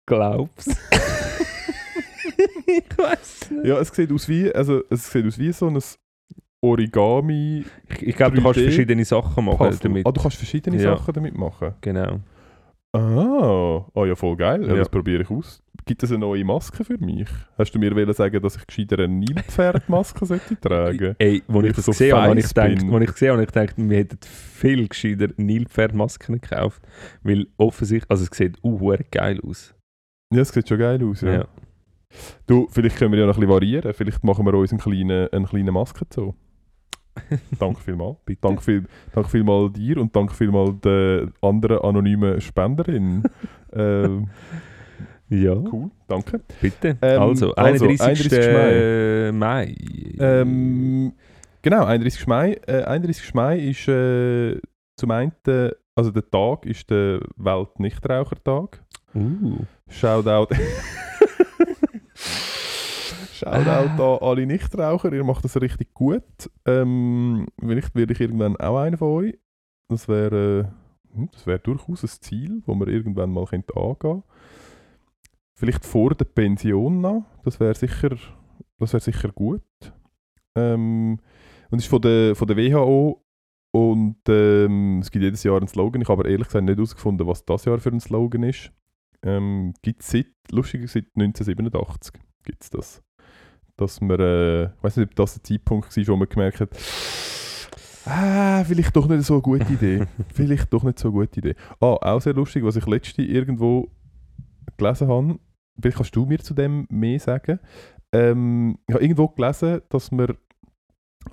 Glaub's. ich weiß nicht. Ja, es sieht aus wie, also, es sieht aus wie so ein Origami Ich, ich glaube, du kannst 3D verschiedene Sachen machen Puzzle. damit. Ah, du kannst verschiedene Ja. Sachen damit machen. Genau. Ah, ah ja, voll geil. Ja. Das probiere ich aus. Gibt es eine neue Maske für mich? Hast du mir wollen sagen, dass ich gescheiter eine Nilpferdmaske sollte tragen? Ey, als ich ich das so gesehen habe, ich als ich gesehen habe, ich gedacht, wir hätten viel gescheiter Nilpferdmasken gekauft. Weil offensichtlich, also es sieht uh, geil aus. Ja, es sieht schon geil aus. Ja. Ja. Du, vielleicht können wir ja noch ein bisschen variieren. Vielleicht machen wir uns einen kleinen, einen kleinen Maske zu. danke vielmals. Danke, viel, danke vielmals dir und danke vielmals der anderen anonymen Spenderin. ähm, Ja, cool, danke. bitte. Ähm, also, also, 31. 31. Mai. Ähm, genau, 31. Mai. Äh, 31. Mai ist äh, zum einen, also der Tag ist der Welt-Nichtrauchertag. uh. Shoutout. Shoutout an alle Nichtraucher, ihr macht das richtig gut. Ähm, vielleicht werde ich irgendwann auch einer von euch. Das wäre äh, hm, das wäre durchaus ein Ziel, das wir irgendwann mal könnte angehen Vielleicht vor der Pension noch, das wäre sicher, das wäre sicher gut. Ähm, und es ist von der, von der WHO und ähm, es gibt jedes Jahr einen Slogan. Ich habe aber ehrlich gesagt nicht herausgefunden, was das Jahr für ein Slogan ist. Ähm, gibt es seit, lustigerweise seit 1987 gibt es das. Dass man, äh, ich weiß nicht, ob das der Zeitpunkt war, wo man gemerkt hat, ah, vielleicht doch nicht so eine gute Idee. vielleicht doch nicht so eine gute Idee. Ah, auch sehr lustig, was ich letzte irgendwo gelesen habe. Vielleicht kannst du mir zu dem mehr sagen. Ähm, ich habe irgendwo gelesen, dass man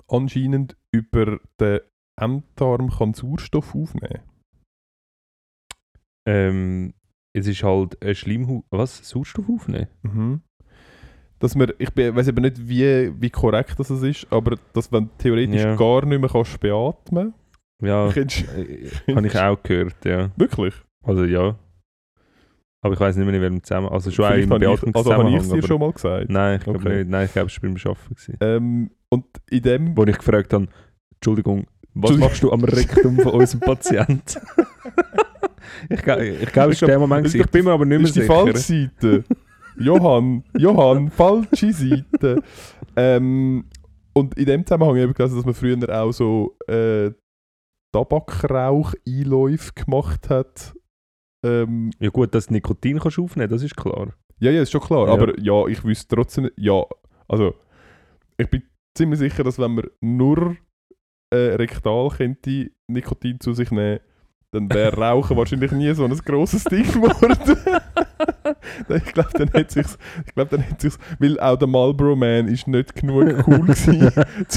anscheinend über den Enddarm kann Sauerstoff aufnehmen Ähm, es ist halt ein Schleimhaut. Was? Sauerstoff aufnehmen? Mhm. Dass man, ich weiß aber nicht, wie, wie korrekt das ist, aber dass du theoretisch Ja. gar nicht mehr kannst beatmen Ja, kannst, äh, habe ich auch gehört, ja. wirklich? Also ja. Aber ich weiß nicht mehr, in welchem Zusammenhang. Also schon auch Vielleicht im habe ich, also habe Beatmungszusammenhang. ich es dir schon mal gesagt. Nein, ich glaube Okay. nicht. Nein, ich glaube, es war beim. Gewesen. Ähm, und in dem... Wo ich gefragt habe, Entschuldigung, was Entschuldigung. machst du am Rektum von unserem Patienten? ich glaube, ich glaub, es war der Moment. Ich bin mir aber nicht mehr ist die sicher. Johann, Johann, falsche Seite. Ähm, und in dem Zusammenhang habe ich eben gelesen, dass man früher auch so äh, Tabakrauch-Einläufe gemacht hat. Ähm, Ja gut, dass du Nikotin kannst aufnehmen das ist klar. Ja, ja, ist schon klar. Ja. Aber ja, ich wüsste trotzdem nicht. Ja, also, ich bin ziemlich sicher, dass wenn man nur äh, rektal könnte Nikotin zu sich nehmen, dann wäre Rauchen wahrscheinlich nie so ein grosses Ding geworden. ich glaube, dann hätte sich's, ich glaube, dann hätte sich's, weil auch der Marlboro Man ist nicht genug cool gewesen,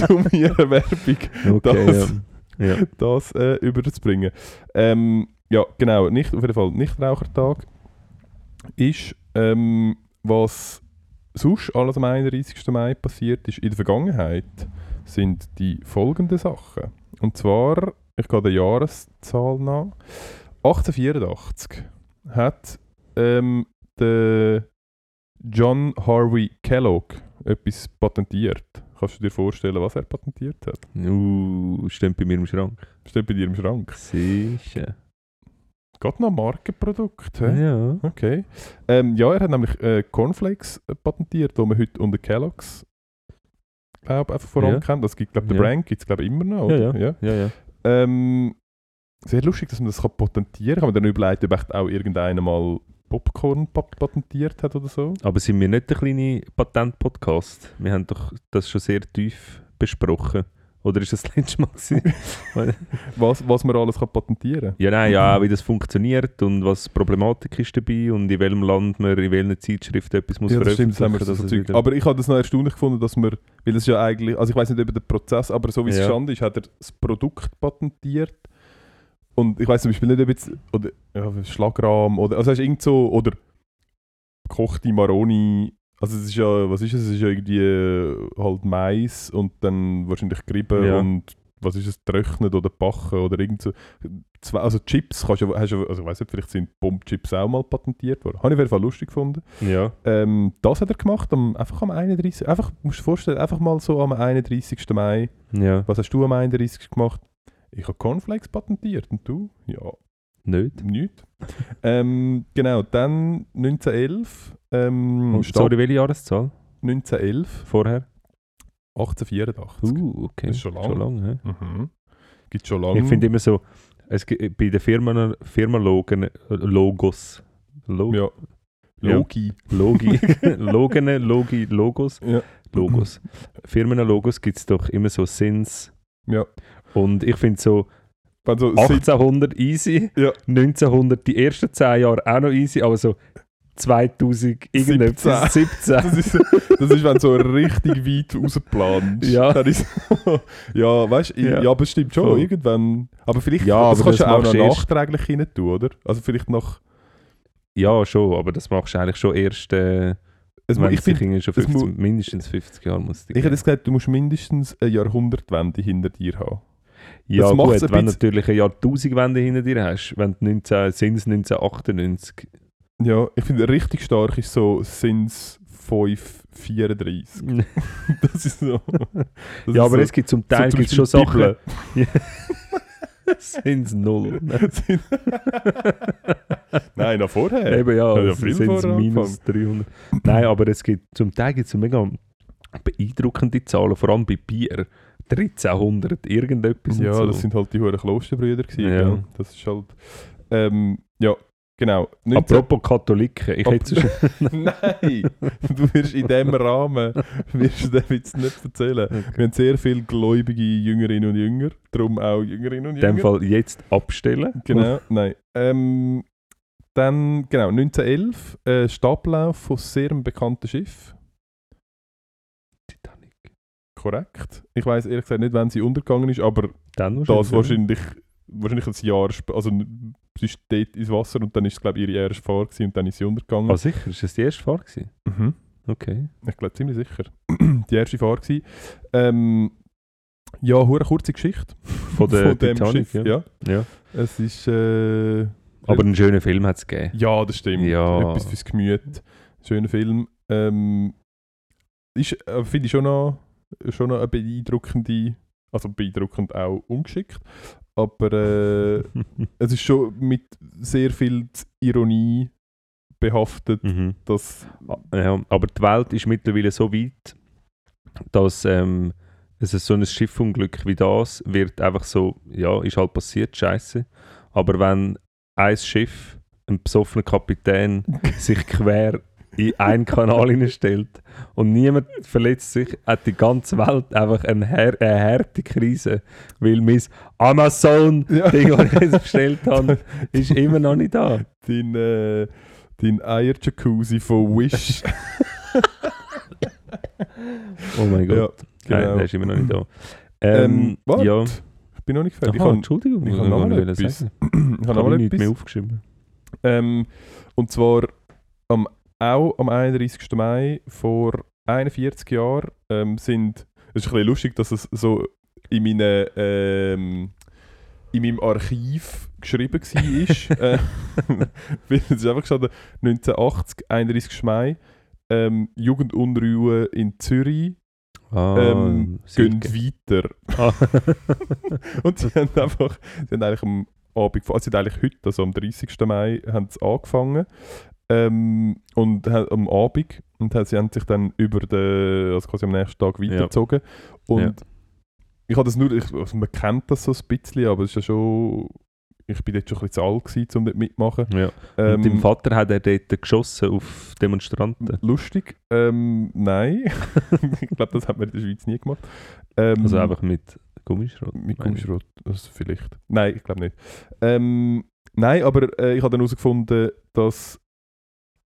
um ihre Werbung Okay, Das- ja. ja. das äh, überzubringen. Ähm, ja, genau, nicht, auf jeden Fall Nichtrauchertag ist, ähm, was sonst alles am 31. Mai passiert ist in der Vergangenheit, sind die folgenden Sachen. Und zwar, ich gehe der Jahreszahl nach, 1884 hat ähm, der John Harvey Kellogg etwas patentiert. Kannst du dir vorstellen, was er patentiert hat? Uh, steht bei mir im Schrank. Steht bei dir im Schrank. Sicher. Geht noch ein Markenprodukt, hä? Ja. Okay. Ähm, ja, er hat nämlich äh, Cornflakes äh, patentiert, die man heute unter Kellogg's glaub, einfach vor allem Ja. kennt. Das gibt, glaube der Ja. Brand gibt es glaube immer noch. Ja, Oder? ja. Ja, ja. Ähm, sehr lustig, dass man das kann patentieren kann. Ich mir dann überlegt, ob auch irgendeiner mal Popcorn pat patentiert hat oder so. Aber sind wir nicht der kleine Patent-Podcast? Wir haben doch das schon sehr tief besprochen. Oder ist das das letzte Mal? Was, was man alles kann patentieren ja, nein, ja, wie das funktioniert und was die Problematik ist dabei und in welchem Land man in welcher Zeitschrift etwas muss ja, das stimmt, das haben wir dass so Aber ich habe das noch erstaunlich gefunden, dass man, weil es ja eigentlich, also ich weiß nicht über den Prozess, aber so wie es Ja. gestanden ist, hat er das Produkt patentiert. Und ich weiß zum Beispiel nicht, ob jetzt, oder ja, Schlagrahm, oder, also hast du irgend so, oder gekochte Maroni. Also es ist ja, was ist es? Es ist ja irgendwie äh, halt Mais und dann wahrscheinlich gerieben Ja. und was ist es, getrocknet oder backen oder irgend so. Zwei, also Chips, kannst du, hast du, also ich weiß nicht, vielleicht sind Bomb-Chips auch mal patentiert worden. Habe ich auf jeden Fall lustig gefunden. Ja. Ähm, das hat er gemacht, am, einfach am 31. Einfach, musst du dir vorstellen, einfach mal so am 31. Mai. Ja. Was hast du am 31. gemacht? Ich habe Cornflakes patentiert und du? Ja, Nicht. nichts. ähm, genau, dann 1911. Ähm, Oh, sorry, welche Jahreszahl? 1911, Vorher? 1884. Uh, okay. Das ist schon lang. Schon lang hä? Mhm. Gibt schon lange. Ich finde immer so, es gibt, bei den Firmen, Firmenlogen, Logos, Lo Ja. Ja. Logi. Logi, Logen, Logi, Logos, Ja. Logos. Firmenlogos gibt es doch immer so Sins. Ja. Und ich finde so Also, seit- 1800 easy, Ja. 1900 die ersten 10 Jahre auch noch easy, aber so 2000 irgendetwas, 17. das, ist, das ist, wenn du so richtig weit rausplanst. Ja. Ist, ja, weißt du, Ja. ja. aber es stimmt schon, Voll. irgendwann. Aber vielleicht Ja, das aber kannst das du auch noch nachträglich rein tun, oder? Also vielleicht noch. Ja, schon, aber das machst du eigentlich schon erst, äh, Es, wenn ich finde, irgendwie schon es 50, mu- mindestens 50 Jahre muss ich hätte gesagt, du musst mindestens eine Jahrhundertwende hinter dir haben. Ja das gut, ein wenn du natürlich eine Jahrtausendwende hinter dir hast, wenn du 19, sind es 1998. Ja, ich finde, richtig stark ist so Sins 534. Das ist so. Das ja, aber so, es gibt zum Teil zum gibt's schon Sachen, null. Sind- Nein, noch vorher. Eben ja, Ja, sind minus 300. Nein, aber es gibt zum Teil gibt es mega beeindruckende Zahlen, vor allem bei Bier. 1300, irgendetwas. Ja, so. das sind halt die hohen Klosterbrüder gewesen. Ja. gell? Das ist halt. Ähm, ja, genau. 19 Apropos Katholiken, ich Ap- hätte so Nein, du wirst in diesem Rahmen wirst du den Witz nicht erzählen. Wir haben sehr viele gläubige Jüngerinnen und Jünger, darum auch Jüngerinnen und in dem Jünger. Fall jetzt abstellen. Genau, nein. Ähm, dann, genau, 1911, äh, Stapellauf von sehr bekannten Schiff. Korrekt. Ich weiß ehrlich gesagt nicht, wann sie untergegangen ist, aber Dann das wahrscheinlich, wahrscheinlich ein Jahr später. Also, sie steht ins Wasser und dann ist es, glaube ich, ihre erste Fahrt gewesen und dann ist sie untergegangen. Ah, sicher? Ist das die erste Fahrt gewesen? Mhm. Okay. Ich glaube ziemlich sicher. die erste Fahrt gewesen. Ähm, ja, hure kurze Geschichte Von der dem Titanic, Schiff. ja. Ja. Es ist. Äh, Aber einen schönen Film hat es gegeben. ja, das stimmt. Ja. Etwas fürs Gemüt. Schöner Film. Ähm, ist, äh, finde ich schon noch, schon noch eine beeindruckende, also beeindruckend auch ungeschickt. Aber äh, es ist schon mit sehr viel Ironie behaftet, mhm. dass. ja, aber die Welt ist mittlerweile so weit, dass ähm, es so ein Schiffunglück wie das wird einfach so, ja, ist halt passiert, scheiße. Aber wenn ein Schiff, ein besoffener Kapitän, sich quer in einen Kanal hineinstellt und niemand verletzt sich, hat die ganze Welt einfach eine, her eine harte Krise, weil mein Amazon-Ding, Ja. das ich jetzt bestellt habe, ist immer noch nicht da. dein, äh, dein Eier-Jacuzzi von Wish. Oh mein Gott. ja, Nein, genau. der ist immer noch nicht da. Ähm, Ähm, ja. ich bin noch nicht fertig. Aha, ich Entschuldigung, ich ich habe noch mal etwas. sagen. habe Ich noch habe mal nichts mehr etwas. aufgeschrieben. Ähm, und zwar am, auch am 31. Mai vor 41 Jahren ähm, sind. Es ist ein bisschen lustig, dass es so in, meine, ähm, in meinem Archiv geschrieben war. äh, es ist einfach gestanden, 1980, 31. Mai. Ähm, Jugendunruhe in Zürich Ah, ähm, gehen weiter. Ah. Und sie haben einfach, sie haben eigentlich am Abend, also eigentlich heute, also am 30. Mai, haben sie angefangen. Ähm, und am Abend, und sie haben sich dann über den, also quasi am nächsten Tag weitergezogen. Und Ja. ich habe das nur, ich, also man kennt das so ein bisschen, aber es ist ja schon, ich bin dort schon ein bisschen zu alt gewesen, um dort mitmachen. ja. Ähm, Und dein Vater hat er dort geschossen auf Demonstranten. Lustig? Ähm, nein. ich glaube, das hat man in der Schweiz nie gemacht. Ähm, Also einfach mit Gummischrot. Mit. Gummischrot, also vielleicht. Nein, ich glaube nicht. Ähm, nein, aber äh, ich habe dann herausgefunden, dass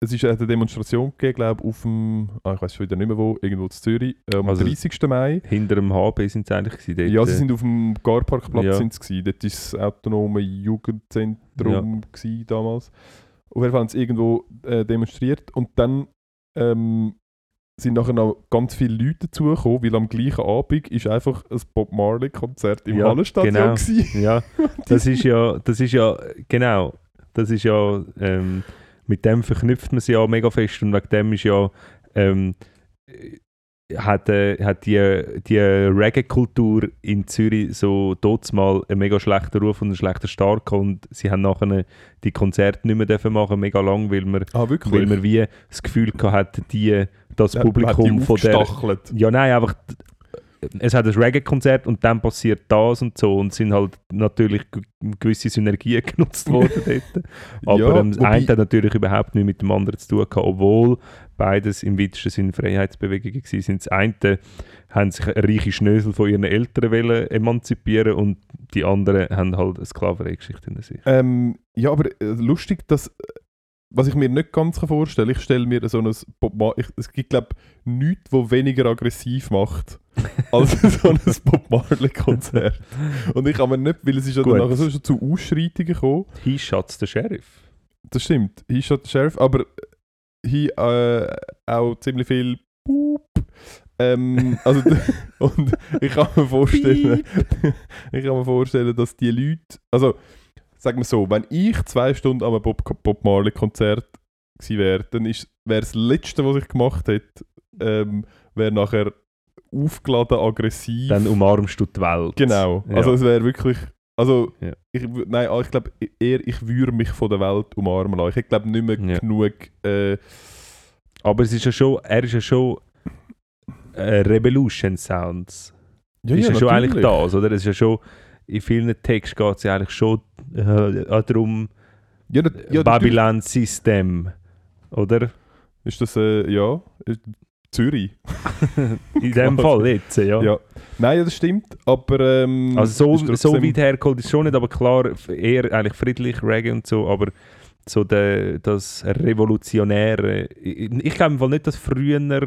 es ist eine Demonstration gegeben, glaube ich, auf dem, ah, ich weiß schon wieder nicht mehr wo, irgendwo in Zürich, äh, am Also- 30. Mai. Hinter dem HB sind sie eigentlich gewesen, dort, Ja, sie äh, sind auf dem Garparkplatz Ja. sind gewesen. Dort war das autonome Jugendzentrum gewesen damals. Auf jeden Fall haben sie irgendwo äh, demonstriert und dann ähm, sind nachher noch ganz viele Leute dazugekommen, weil am gleichen Abend ist einfach ein Bob Marley-Konzert im Ja, Hallenstadion genau. gewesen. Ja, das ist ja, das ist ja, genau, das ist ja, ähm, mit dem verknüpft man sich ja mega fest und wegen dem ist ja, ähm, äh, hat, äh, hat die, die Reggae-Kultur in Zürich so mal einen mega schlechten Ruf und einen schlechten Start und sie haben nachher die Konzerte nicht mehr dürfen machen, mega lang, weil man, Ah, weil man wie das Gefühl gehabt hat, die, das Ja, Publikum von der, ja, nein, einfach. Es hat ein Reggae-Konzert und dann passiert das und so und sind halt natürlich ge- gewisse Synergien genutzt worden dort. Aber Ja, ähm, das eine hat natürlich überhaupt nichts mit dem anderen zu tun gehabt, obwohl beides im weitesten Sinne Freiheitsbewegungen waren. Das eine haben sich reiche Schnösel von ihren Eltern wollen emanzipieren und die anderen haben halt eine Sklaverei-Geschichte in sich. Ähm, ja, aber äh, lustig, dass, was ich mir nicht ganz vorstellen kann, ich stelle mir so ein Bob Mar ich, es gibt glaube ich nichts, wo weniger aggressiv macht als so ein Bob Marley Konzert. Und ich kann mir nicht, weil es ist ja dann Gut. nachher so schon zu Ausschreitungen gekommen. He shots the Sheriff. Das stimmt, hier schon der Sheriff, aber hier äh, auch ziemlich viel Boop. Ähm, also, und ich kann mir vorstellen, ich kann mir vorstellen, dass die Leute, also sagen wir so, wenn ich zwei Stunden am Bob, Bob Marley Konzert gewesen wäre, dann wäre das Letzte, was ich gemacht hätte, ähm, wäre nachher aufgeladen, aggressiv. Dann umarmst du die Welt. Genau. Ja. Also es wäre wirklich. Also, Ja. ich, nein, ah, ich glaube eher, ich würde mich von der Welt umarmen lassen. Ich glaube nicht mehr Ja. genug. Äh, Aber es ist ja schon, er ist ja schon äh, Revolution Sounds. ist ja, schon eigentlich das, oder? Es ist ja schon, in vielen Texten geht es ja eigentlich schon äh, darum, Ja, nat- ja, natürlich Babylon System, oder? Ist das, äh, ja, Zürich. In dem Fall jetzt, ja. Ja. Nein, ja, das stimmt, aber. Ähm, Also so, so weit hergeholt ist schon nicht, aber klar, eher eigentlich friedlich, Reggae und so, aber so der, das Revolutionäre, ich, ich glaube im Fall nicht, dass früher die,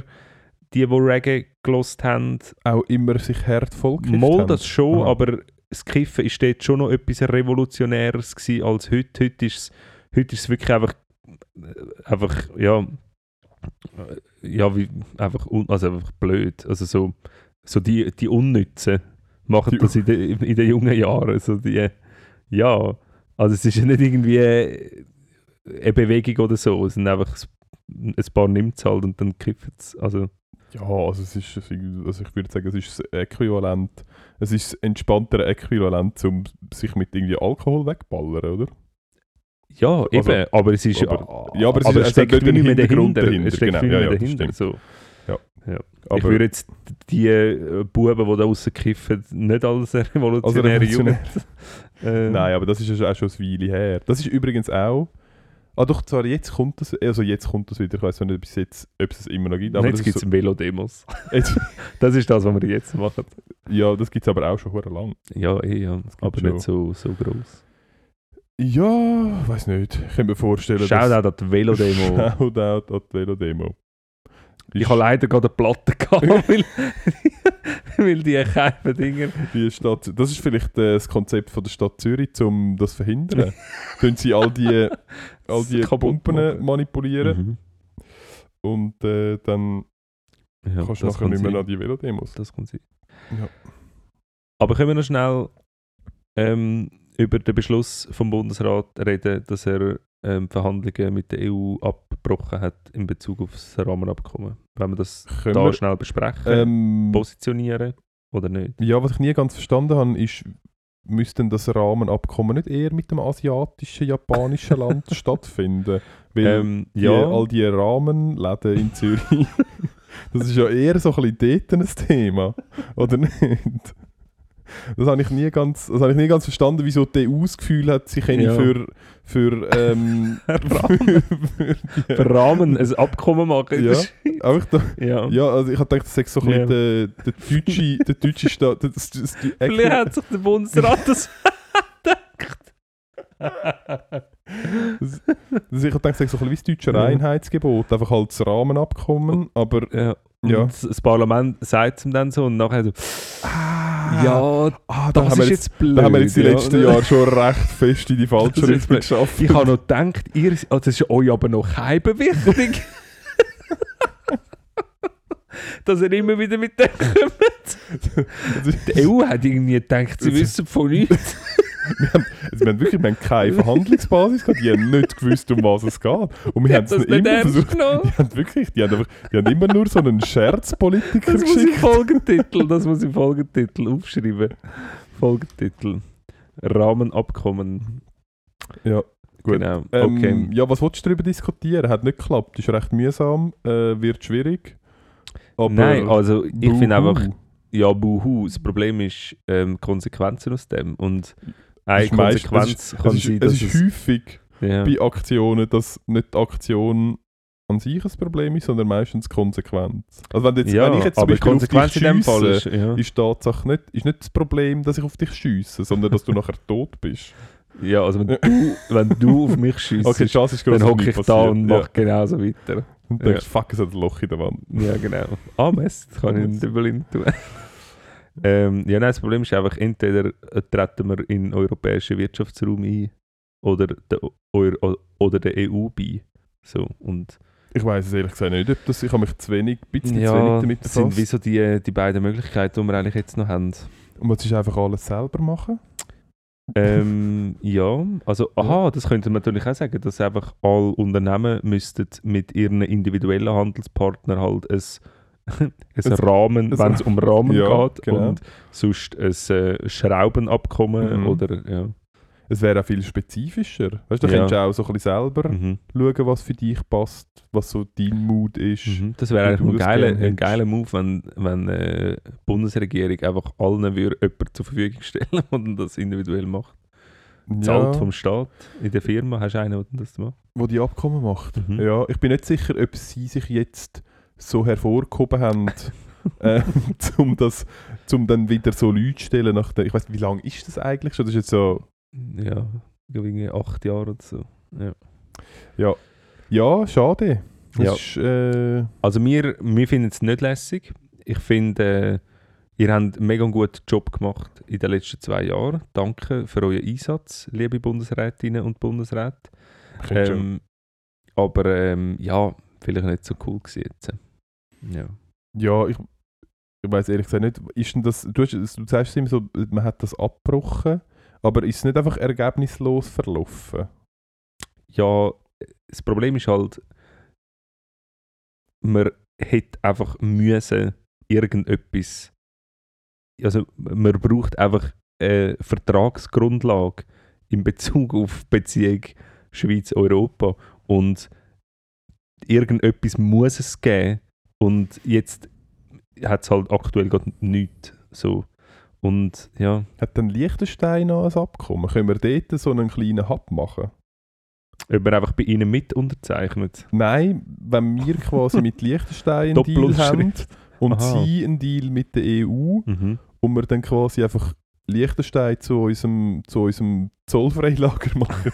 die Reggae gelost haben, Auch immer sich hart vollgekifft Mal haben. das schon, Aha. aber das Kiffen ist dort schon noch etwas Revolutionäres gewesen als heute. Heute ist es, heute ist es wirklich einfach, äh, einfach ja, äh, ja wie, einfach, un, also einfach blöd. Also so, so die, die Unnützen machen Die- das in, de, in den jungen Jahren. So die, ja, also es ist ja nicht irgendwie eine Bewegung oder so, es sind einfach ein paar nimmt es halt und dann kiffen es. Also, Ja, also, es ist, also ich würde sagen, es ist das Äquivalent. Es ist das entspanntere Äquivalent, um sich mit irgendwie Alkohol wegballern, oder? Ja, eben, Also, aber es ist aber- ja, aber es ist- es es steckt nicht mehr dahinter. dahinter, Es steckt genau. viel Ja, mehr ja, dahinter. So. Ja. Ja. Aber ich würde jetzt die äh, Buben, die da draussen kiffen, nicht als revolutionäre revolutionär. Jugend. äh, Nein, aber das ist ja auch schon eine Weile her. Das ist übrigens auch. Ah doch, zwar jetzt kommt das, also jetzt kommt das wieder, ich weiß nicht, ob es, jetzt, ob es immer noch gibt, aber jetzt gibt es Velodemos. so, jetzt, Das ist das, was wir jetzt machen. Ja, das gibt es aber auch schon verdammt lang. Ja, eh, ja. aber schon. nicht so, so groß. Ja, weiß nicht. Ich kann mir vorstellen, Shoutout an die Velodemo. Shoutout an die Velodemo. ich habe leider gerade eine Platte gehabt, weil, weil die keifen Dinger. die Stadt, das ist vielleicht äh, das Konzept von der Stadt Zürich, um das zu verhindern. Können sie all die, all die Kaputt Pumpen machen. manipulieren Mhm. und äh, dann Ja, kannst du nachher kann nicht mehr sein. an die Velodemos. Das kann sein. Ja. Aber können wir noch schnell ähm, über den Beschluss vom Bundesrat reden, dass er ähm, Verhandlungen mit der EU abgebrochen hat in Bezug auf das Rahmenabkommen? Wenn wir das Können da wir, schnell besprechen, ähm, positionieren oder nicht? Ja, was ich nie ganz verstanden habe, ist, müsste denn das Rahmenabkommen nicht eher mit dem asiatischen, japanischen Land stattfinden? Weil Ähm, die, ja, all die Rahmenläden in Zürich, das ist ja eher so ein bisschen dort ein Thema, oder nicht? Das habe ich nie ganz, das habe ich nie ganz verstanden, wieso die EU das Gefühl hat, sie können Ja. für, für, ähm, Rahmen. für für Rahmen ein Abkommen machen. Ja. das- einfach da, ja. ja, also ich habe gedacht, das sei so ein Ja. bisschen der, der deutsche, der deutsche Staat, das, das, das, Vielleicht hat sich der Bundesrat das gedacht. Das, ich habe gedacht, das sei so ein bisschen wie das deutsche Ja. Reinheitsgebot, einfach halt das Rahmenabkommen, aber ja. Ja. Das Parlament sagt es ihm dann so und nachher so, ah, Ah, ja, ah, da, das wir ist jetzt, jetzt blöd. da haben wir jetzt die ja. letzten Jahre schon recht fest in die falsche Richtung geschafft. Ich habe noch gedacht, ihr, oh, das ist euch aber noch keinem wichtig. Dass ihr immer wieder mit dem kommt. Die EU hat irgendwie gedacht, sie wissen von nichts. Also wir haben wirklich wir haben keine Verhandlungsbasis gehabt, die haben nicht gewusst, um was es geht. Und wir haben es immer versucht. genommen. Die haben wirklich, die haben, einfach, die haben immer nur so einen Scherzpolitiker Das muss im geschickt. Folgentitel, das muss im Folgentitel aufschreiben. Folgentitel. Rahmenabkommen. Ja, gut. Genau. Ähm, Okay. Ja, was willst du darüber diskutieren? Hat nicht geklappt, ist recht mühsam, äh, wird schwierig. Aber Nein, also ich finde einfach, ja, buhu. Das Problem ist ähm, Konsequenzen aus dem. Und eine ist meist- Konsequenz es kann ist, sein, es dass ist es. häufig Ja. bei Aktionen, dass nicht die Aktion an sich ein Problem ist, sondern meistens die Konsequenz. Also wenn, jetzt, ja, wenn ich jetzt zum Beispiel auf dich Konsequenz in dem Fall schiesse, ist. Ja, ist die Tatsache nicht, ist nicht das Problem, dass ich auf dich schiesse, sondern dass du nachher tot bist. ja also wenn du, wenn du auf mich schießt, Okay, dann hocke ich da und mache genauso weiter. Ja. Und denkst, fuck, es hat ein Loch in der Wand. Ja, genau. Ah, Mist, das kann ich in Dublin tun. ähm, ja, nein, das Problem ist einfach, entweder äh, treten wir in den europäischen Wirtschaftsraum ein oder der, oder der EU bei. So, und Ich weiß es ehrlich gesagt nicht, ob das, ich habe mich zu wenig, ein bisschen zu ja, wenig damit das sind befasst. wie so die, die beiden Möglichkeiten, die wir eigentlich jetzt noch haben. Und was ist einfach alles selber machen? Ähm, ja, also aha, das könnte man natürlich auch sagen, dass einfach alle Unternehmen müssten mit ihren individuellen Handelspartnern halt ein, ein Es- Rahmen, wenn es um Rahmen Ja, geht genau. und sonst ein äh, Schraubenabkommen Mhm. oder ja. Es wäre auch viel spezifischer. Weißt du, da Ja. könntest du auch so ein bisschen selber Mhm. schauen, was für dich passt, was so dein Mood ist. Mhm. Das wäre eigentlich ein geiler, ein geiler Move, wenn, wenn äh, die Bundesregierung einfach allen würde jemanden zur Verfügung stellen und das individuell macht. Zahlt vom Staat in der Firma, hast du einen, der das macht? wo die Abkommen macht. Mhm. Ja, ich bin nicht sicher, ob sie sich jetzt so hervorgehoben haben, äh, um das, um dann wieder so Leute zu stellen. Nach der, ich weiß, wie lange ist das eigentlich schon? Das ist jetzt so, Ja, irgendwie acht Jahre oder so. Ja. ja, schade. Das Ja. Ist, äh, Also wir, wir finden es nicht lässig. Ich finde, äh, ihr habt einen mega guten Job gemacht in den letzten zwei Jahren. Danke für euren Einsatz, liebe Bundesrätinnen und Bundesräte. Ähm, aber ähm, ja, vielleicht nicht so cool gewesen jetzt. Ja. ja, ich, ich weiß ehrlich gesagt nicht, ist denn das, du, hast, du sagst immer so, man hat das abgebrochen, aber ist es nicht einfach ergebnislos verlaufen? ja, das Problem ist halt, man hätte einfach müssen irgendetwas, also man braucht einfach eine Vertragsgrundlage in Bezug auf Beziehung Schweiz-Europa. Und irgendetwas muss es geben. Und jetzt hat es halt aktuell gerade nichts so und ja, Hat dann Liechtenstein noch ein Abkommen? Können wir dort so einen kleinen Hub machen? ob man einfach bei ihnen mit unterzeichnet. Nein, wenn wir quasi mit Liechtenstein einen Deal haben und Aha. sie einen Deal mit der EU Mhm. und wir dann quasi einfach Liechtenstein zu unserem, zu unserem Zollfreilager machen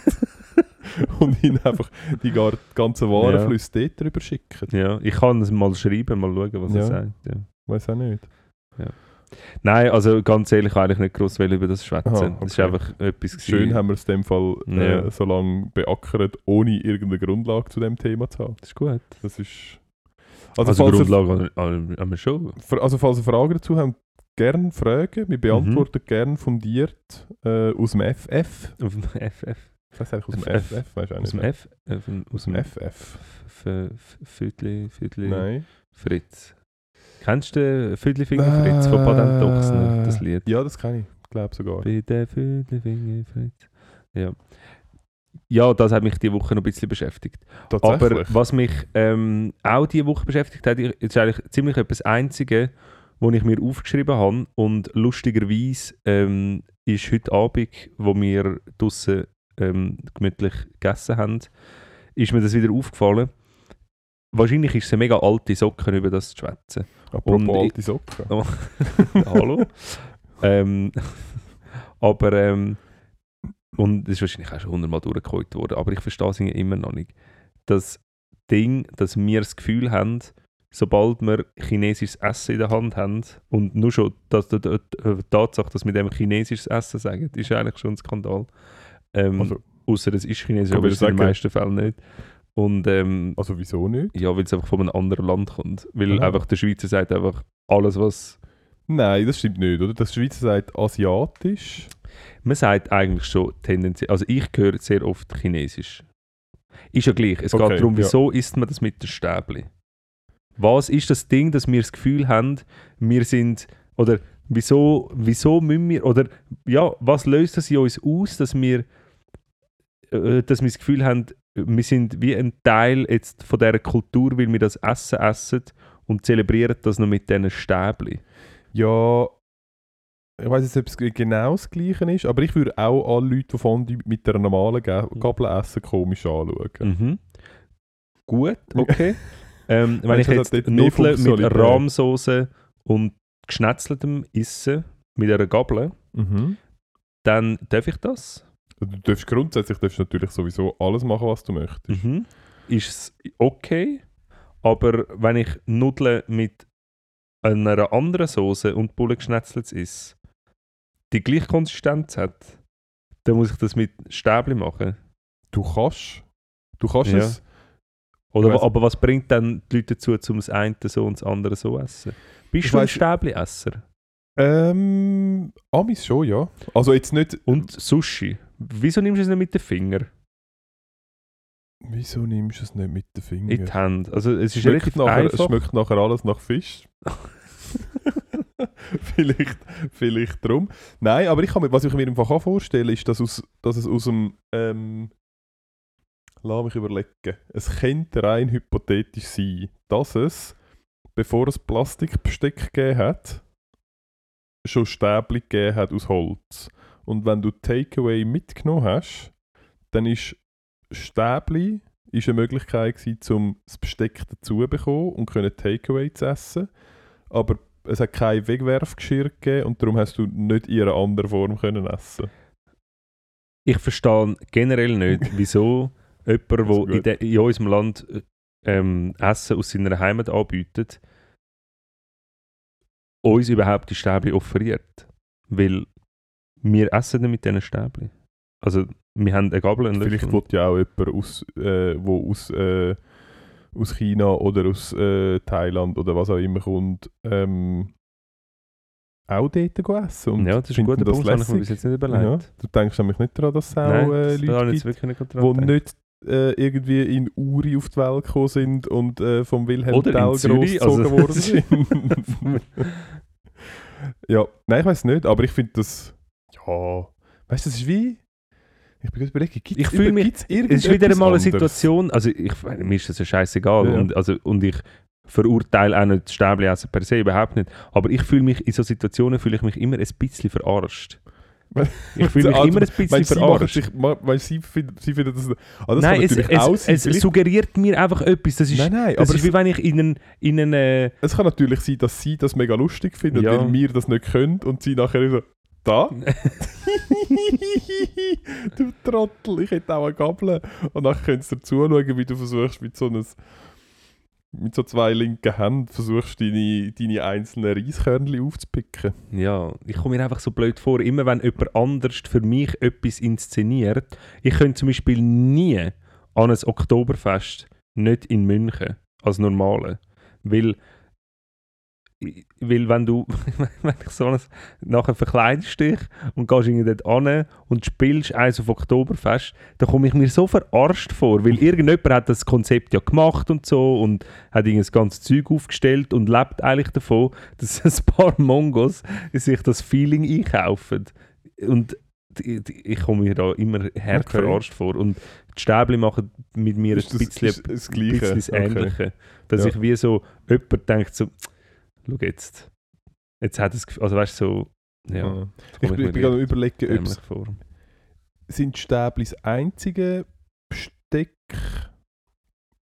und ihnen einfach die ganzen Warenflüsse dort drüber schicken. Ja, ich kann es mal schreiben, mal schauen, was Ja. er sagt. Ja. Weiß auch nicht. Nein, also ganz ehrlich, eigentlich nicht groß über das schwätzen. Aha, Das ist okay. einfach etwas Schön gewesen. haben wir es in dem Fall äh, Ja. so lange beackert, ohne irgendeine Grundlage zu dem Thema zu haben. Das ist gut. Das ist... Also, Also, Grundlage haben, wir schon. Also falls ihr Fragen dazu habt, gerne Fragen. Wir beantworten gerne fundiert äh, aus dem FF. Auf dem FF. Weiß eigentlich aus dem F- FF, weißt du Aus dem. F? Äh, Aus dem. FF. Füdli, Füdli, Nein. Fritz. Kennst du den Füdli-Finger Fritz von Patent Ochsner, das Lied? Ja, das kann ich. Ich glaube sogar. Bitte Füdli-Finger Fritz. Ja. Ja, das hat mich diese Woche noch ein bisschen beschäftigt. Aber was mich ähm, auch diese Woche beschäftigt hat, ist eigentlich ziemlich etwas Einzige, was ich mir aufgeschrieben habe. Und lustigerweise ähm, ist heute Abend, wo wir draußen ähm, gemütlich gegessen haben, ist mir das wieder aufgefallen. Wahrscheinlich ist es eine mega alte Socken, über das zu schwätzen. Apropos und alte Socken. Oh. Hallo. ähm, aber ähm, und das ist wahrscheinlich auch schon hundertmal durchgeholt worden, aber ich verstehe es immer noch nicht. Das Ding, dass wir das Gefühl haben, sobald wir chinesisches Essen in der Hand haben und nur schon dass die, die, die Tatsache, dass wir dem chinesisches Essen sagen, ist eigentlich schon ein Skandal. Ähm, Also- Außer es ist chinesisch, aber ist in den meisten Fällen nicht. Und ähm, Also wieso nicht? ja, weil es einfach von einem anderen Land kommt. Weil Aha. einfach der Schweizer sagt einfach alles, was... Nein, das stimmt nicht, oder? Das Schweizer sagt asiatisch. Man sagt eigentlich schon tendenziell... Also ich höre sehr oft Chinesisch. Ist ja gleich. Es Okay, geht darum, ja. wieso isst man das mit den Stäbli? Was ist das Ding, dass wir das Gefühl haben, wir sind... Oder wieso, wieso müssen wir... Oder ja, was löst das in uns aus, dass wir... äh, Dass wir das Gefühl haben, wir sind wie ein Teil jetzt von dieser Kultur, weil wir das Essen essen und zelebrieren das noch mit diesen Stäbli. Ja, ich weiß jetzt, ob es genau das Gleiche ist, aber ich würde auch alle Leute, die Fondue mit einer normalen Ga- Gabel essen, komisch anschauen. Mhm. Gut, okay. ähm, wenn ich jetzt Nudeln mit? Rahmsoße und geschnetzeltem esse mit einer Gabel, Mhm. dann darf ich das. Du darfst grundsätzlich darfst natürlich sowieso alles machen, was du möchtest. Mhm. Ist es okay, aber wenn ich Nudeln mit einer anderen Soße und Bulle geschnetzelt esse, die gleiche Konsistenz hat, dann muss ich das mit Stäbli machen. Du kannst, du kannst Ja. es. Oder, aber was bringt dann die Leute dazu, um das eine so und das andere so essen? Bist Ich du ein Stäbli-Esser? Ähm, Amis schon, ja. Also jetzt nicht, Und Sushi. Wieso nimmst du es nicht mit den Fingern wieso nimmst du es nicht mit den in die Fingern? Hand? Also es ist Schmeckt relativ nachher, es einfach. schmeckt nachher alles nach Fisch. vielleicht, vielleicht drum. Nein, aber ich kann mir, was ich mir einfach auch vorstellen ist, dass, aus, dass es aus dem. Ähm, lass mich überlegen. Es könnte rein hypothetisch sein, dass es, bevor es Plastikbesteck gegeben hat, schon Stäbli gegeben hat aus Holz. Und wenn du Takeaway mitgenommen hast, dann ist Stäbli ist eine Möglichkeit gewesen, um das Besteck dazu zu bekommen und können Takeaway zu essen. Aber es hat kein Wegwerfgeschirr gegeben und darum hast du nicht in einer anderen Form können essen. Ich verstehe generell nicht, wieso jemand, der in, de, in unserem Land ähm, Essen aus seiner Heimat anbietet, uns überhaupt die Stäbli offeriert. Weil wir essen nicht mit diesen Stäbli. Also wir haben eine Gabel, einen Vielleicht wird ja auch jemand, aus, äh, wo aus, äh, aus China oder aus äh, Thailand oder was auch immer kommt, ähm, auch dort essen. Und ja, das ist ein guter das Punkt, das habe ich mir bis jetzt nicht überlegt. Ja, du denkst nämlich nicht daran, dass es auch Nein, äh, Leute gibt, nicht die nicht äh, irgendwie in Uri auf die Welt gekommen sind und äh, vom Wilhelm Tell großgezogen also- worden sind. ja, nein, ich weiß nicht, aber ich finde das. Ja, weißt du, das ist wie. Ich bin gerade überlegen, gibt's Ich fühl über- mich- gibt's Es ist wieder einmal eine? Situation, also ich, mir ist das ja scheißegal Ja. und, also, und ich verurteile auch nicht Stäbli essen per se, überhaupt nicht. Aber ich fühle mich, in so Situationen fühle ich mich immer ein bisschen verarscht. Ich fühle mich Also, immer ein bisschen Weil verarscht. sich, weil sie, finden, sie finden das. Ah, das nein, es, es, es vielleicht- suggeriert mir einfach etwas. Das ist, nein, nein, das aber ist es, wie wenn ich in einen, in einen äh, es kann natürlich sein, dass sie das mega lustig finden, Ja. weil wir das nicht können und sie nachher so. Da? du Trottel, ich hätte auch eine Gabel. Und dann könntest du zuschauen, wie du versuchst, mit so, einem, mit so zwei linken Händen versuchst, deine, deine einzelnen Reiskörnchen aufzupicken. Ja, ich komme mir einfach so blöd vor, immer wenn jemand anders für mich etwas inszeniert. Ich könnte zum Beispiel nie an ein Oktoberfest nicht in München als normale. Weil, weil wenn du wenn ich so ein, nachher verkleidest dich und gehst irgendwie dort an und spielst eins auf Oktoberfest, dann komme ich mir so verarscht vor, weil irgendjemand hat das Konzept ja gemacht und so und hat irgendwie das ganze Zeug aufgestellt und lebt eigentlich davon, dass ein paar Mongos sich das Feeling einkaufen. Und ich komme mir da immer hart Okay. verarscht vor. Und die Stäbli machen mit mir Ist ein das- bisschen, das bisschen das Okay. Ähnliche. Dass Ja. ich wie so, jemand denkt so, schau jetzt, jetzt hat es, also weißt du, so, ja, Ah. Ich, bin- ich bin gerade überlegen, ob vor. sind Stäbli das einzige Besteck,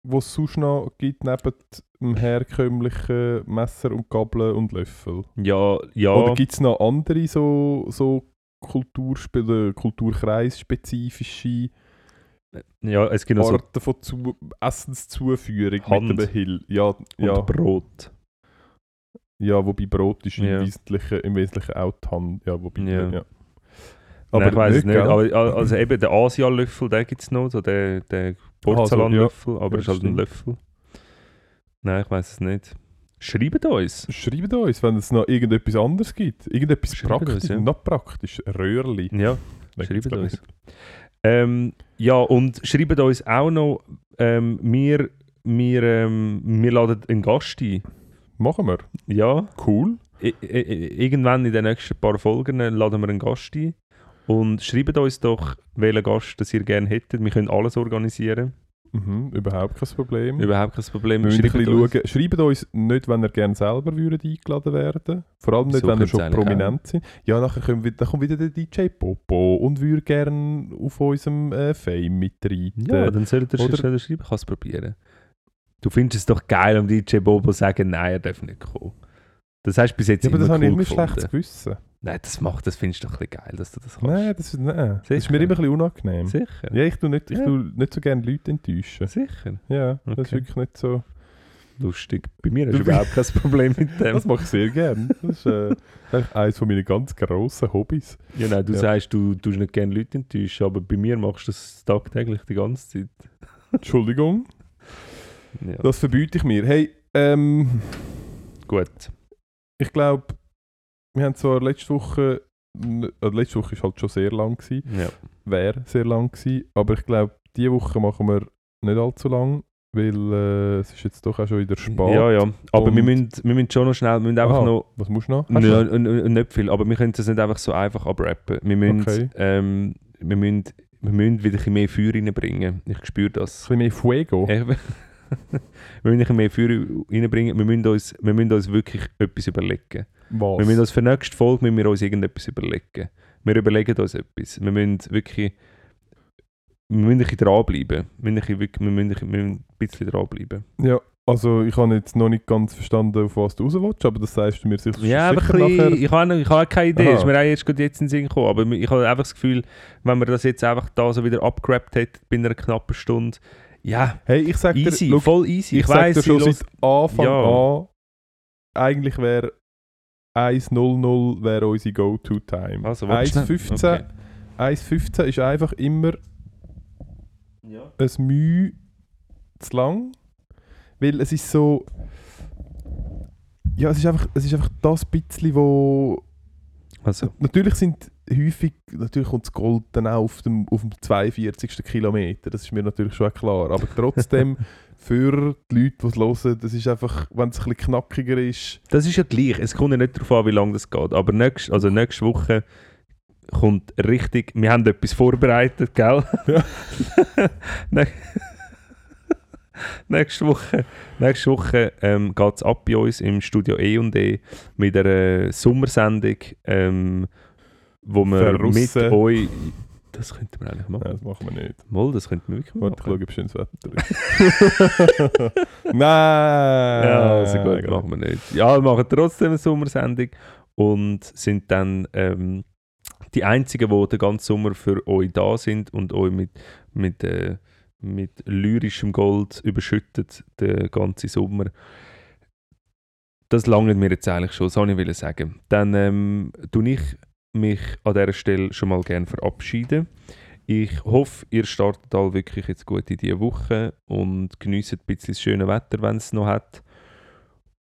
was es sonst noch gibt, neben dem herkömmlichen Messer und Gabel und Löffel? Ja, ja, Oder gibt es noch andere so, so Kulturkreisspezifische Ja, es gibt noch so Arten von zu Essenszuführung Hand. mit dem Hill. Ja, und ja, Brot. Ja, wobei Brot ist im, Ja. Wesentlichen, im Wesentlichen auch die Hand. Ja, wobei, Ja. ja. Nein, ich weiß es nicht. Aber, al- also eben der Asia-Löffel, den gibt es noch, so der, der Porzellanlöffel, aber Ja, es ist halt ein. Löffel. Nein, ich weiß es nicht. Schreibt uns. Schreibt uns, wenn es noch irgendetwas anderes gibt. Irgendetwas Schreibt praktisch, uns, ja. noch praktisch. Röhrli. Ja, schreibt uns. Ähm, ja, und schreibt uns auch noch, ähm, wir, wir, ähm, wir laden einen Gast ein. Machen wir. Ja, Cool. I irgendwann in den nächsten paar Folgen laden wir einen Gast ein. Und schreibt uns doch, welchen Gast das ihr gerne hättet. Wir können alles organisieren. Mhm, überhaupt kein Problem. Überhaupt kein Problem. wir ein Schreibt bisschen uns. schauen. Schreibt uns nicht, wenn ihr gerne selber würdet eingeladen werden Vor allem nicht, So wenn ihr schon prominent sind. Ja, nachher kommt, wieder- dann kommt wieder der DJ Popo und würde gerne auf unserem äh, Fame mitreiten. Ja, dann sollt ihr Oder- schreiben, ich kann es probieren. Du findest es doch geil, am DJ Bobo zu sagen, nein, er darf nicht kommen. Das hast du bis jetzt Ja, aber das immer habe ich cool immer schlechtes Gewissen. Nein, das macht, das findest du doch ein bisschen geil, dass du das kannst. Nein, das, ist- nein. das ist mir immer ein bisschen unangenehm. Sicher? Ja, ich tue nicht, ich Ja. tue nicht so gerne Leute enttäuschen. Sicher? Ja, das ist Okay. wirklich nicht so. Lustig. Bei mir hast du überhaupt kein Problem mit dem. Das mache ich sehr gerne. Das ist äh, eines von meinen ganz grossen Hobbys. Ja, nein, du Ja. sagst, du tust nicht gerne Leute enttäuschen, aber bei mir machst du das tagtäglich die ganze Zeit. Entschuldigung, Ja. das verbiete ich mir. Hey, ähm, Gut. ich glaube, wir haben zwar letzte Woche, äh, letzte Woche ist halt schon sehr lang gewesen, Ja. wäre sehr lang gewesen, aber ich glaube, diese Woche machen wir nicht allzu lang, weil äh, es ist jetzt doch auch schon wieder spät. Ja, ja. Aber wir müssen, wir müssen schon noch schnell, wir müssen einfach Aha, noch Was musst du noch? N- nicht viel, aber wir können das nicht einfach so einfach abrappen. Wir müssen, Okay. ähm, wir müssen, wir müssen wieder ein bisschen mehr Feuer reinbringen. Ich spüre Ein das. bisschen mehr Fuego. Wir müssen ein mehr Feuer reinbringen. Wir müssen, uns, wir müssen uns wirklich etwas überlegen. Was? Wir müssen uns für die nächste Folge müssen wir uns irgendetwas überlegen. Wir überlegen uns etwas. Wir müssen wirklich wir müssen ein bisschen dranbleiben. Wir müssen, ein bisschen wirklich- wir müssen, wir müssen ein bisschen dranbleiben. Ja, also ich habe jetzt noch nicht ganz verstanden, auf was du raus willst, aber das sagst du mir sicher, Ja, aber sicher bisschen, nachher. ich habe ich habe keine Idee, Aha. ist mir auch erst gerade jetzt in den Sinn gekommen, aber ich habe einfach das Gefühl, wenn wir das jetzt einfach da so wieder abgerappt hätte bei einer knappen Stunde, ja, Hey, ich sag dir, easy, schau, voll easy. ich, Ich, sag weiss, dir schon seit Anfang Ja. an, eigentlich wäre 1.00 wäre unsere Go-To-Time. Also, warte schnell. 1.15 Okay. 1.15 ist einfach immer Ja. ein Mühe zu lang, weil es ist so... Ja, es ist einfach, es ist einfach das bisschen, wo... Also, Natürlich sind häufig, natürlich kommt das Gold dann auch auf dem, auf dem 42. Kilometer, das ist mir natürlich schon klar, aber trotzdem für die Leute, die es hören, das ist einfach, wenn es ein bisschen knackiger ist, das ist ja gleich, es kommt ja nicht darauf an, wie lange das geht, aber nächst, also nächste Woche kommt richtig, wir haben etwas vorbereitet, gell? Ja. Nä- nächste Woche, nächste Woche ähm, geht es ab bei uns im Studio E&E mit einer Sommersendung, ähm, wo wir mit Verrussen. euch... Das könnten wir eigentlich machen. nein, das machen wir nicht. Mal, das könnten wir wirklich machen. Ich schaue, ob schönes Wetter ist. Nein! Ja, also gut, machen wir nicht. Ja, wir machen trotzdem eine Sommersendung und sind dann ähm, die Einzigen, die den ganzen Sommer für euch da sind und euch mit, mit, äh, mit lyrischem Gold überschüttet, den ganzen Sommer. Das langt mir jetzt eigentlich schon, das wollte ich sagen. Dann ähm, tue ich mich an dieser Stelle schon mal gerne verabschieden. Ich hoffe, ihr startet all wirklich jetzt gut in diese Woche und genießt ein bisschen das schöne Wetter, wenn es noch hat.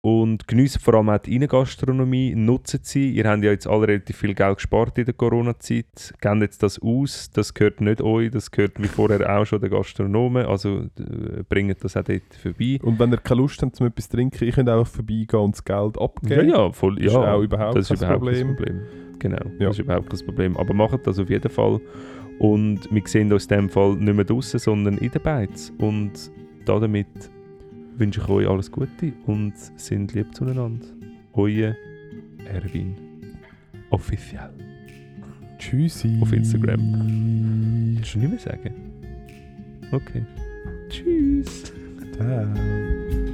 Und genießt vor allem auch die Innengastronomie, nutzt sie. Ihr habt ja jetzt alle relativ viel Geld gespart in der Corona-Zeit. Gebt jetzt das aus, das gehört nicht euch, das gehört wie vorher auch schon den Gastronomen. Also äh, bringt das auch dort vorbei. Und wenn ihr keine Lust habt, um etwas zu trinken, ich könnt einfach vorbeigehen und das Geld abgeben. ja, voll. Das Ja, ist auch überhaupt das ist kein überhaupt Problem. kein Problem. Genau, Ja. das ist überhaupt kein Problem. Aber macht das auf jeden Fall. Und wir sehen uns in dem Fall nicht mehr draußen, sondern in den Beiz. Und damit wünsche ich euch alles Gute und sind lieb zueinander. Euer Erwin. Offiziell. Tschüssi. Auf Instagram. Willst du nicht mehr sagen? Okay. Tschüss. Ciao.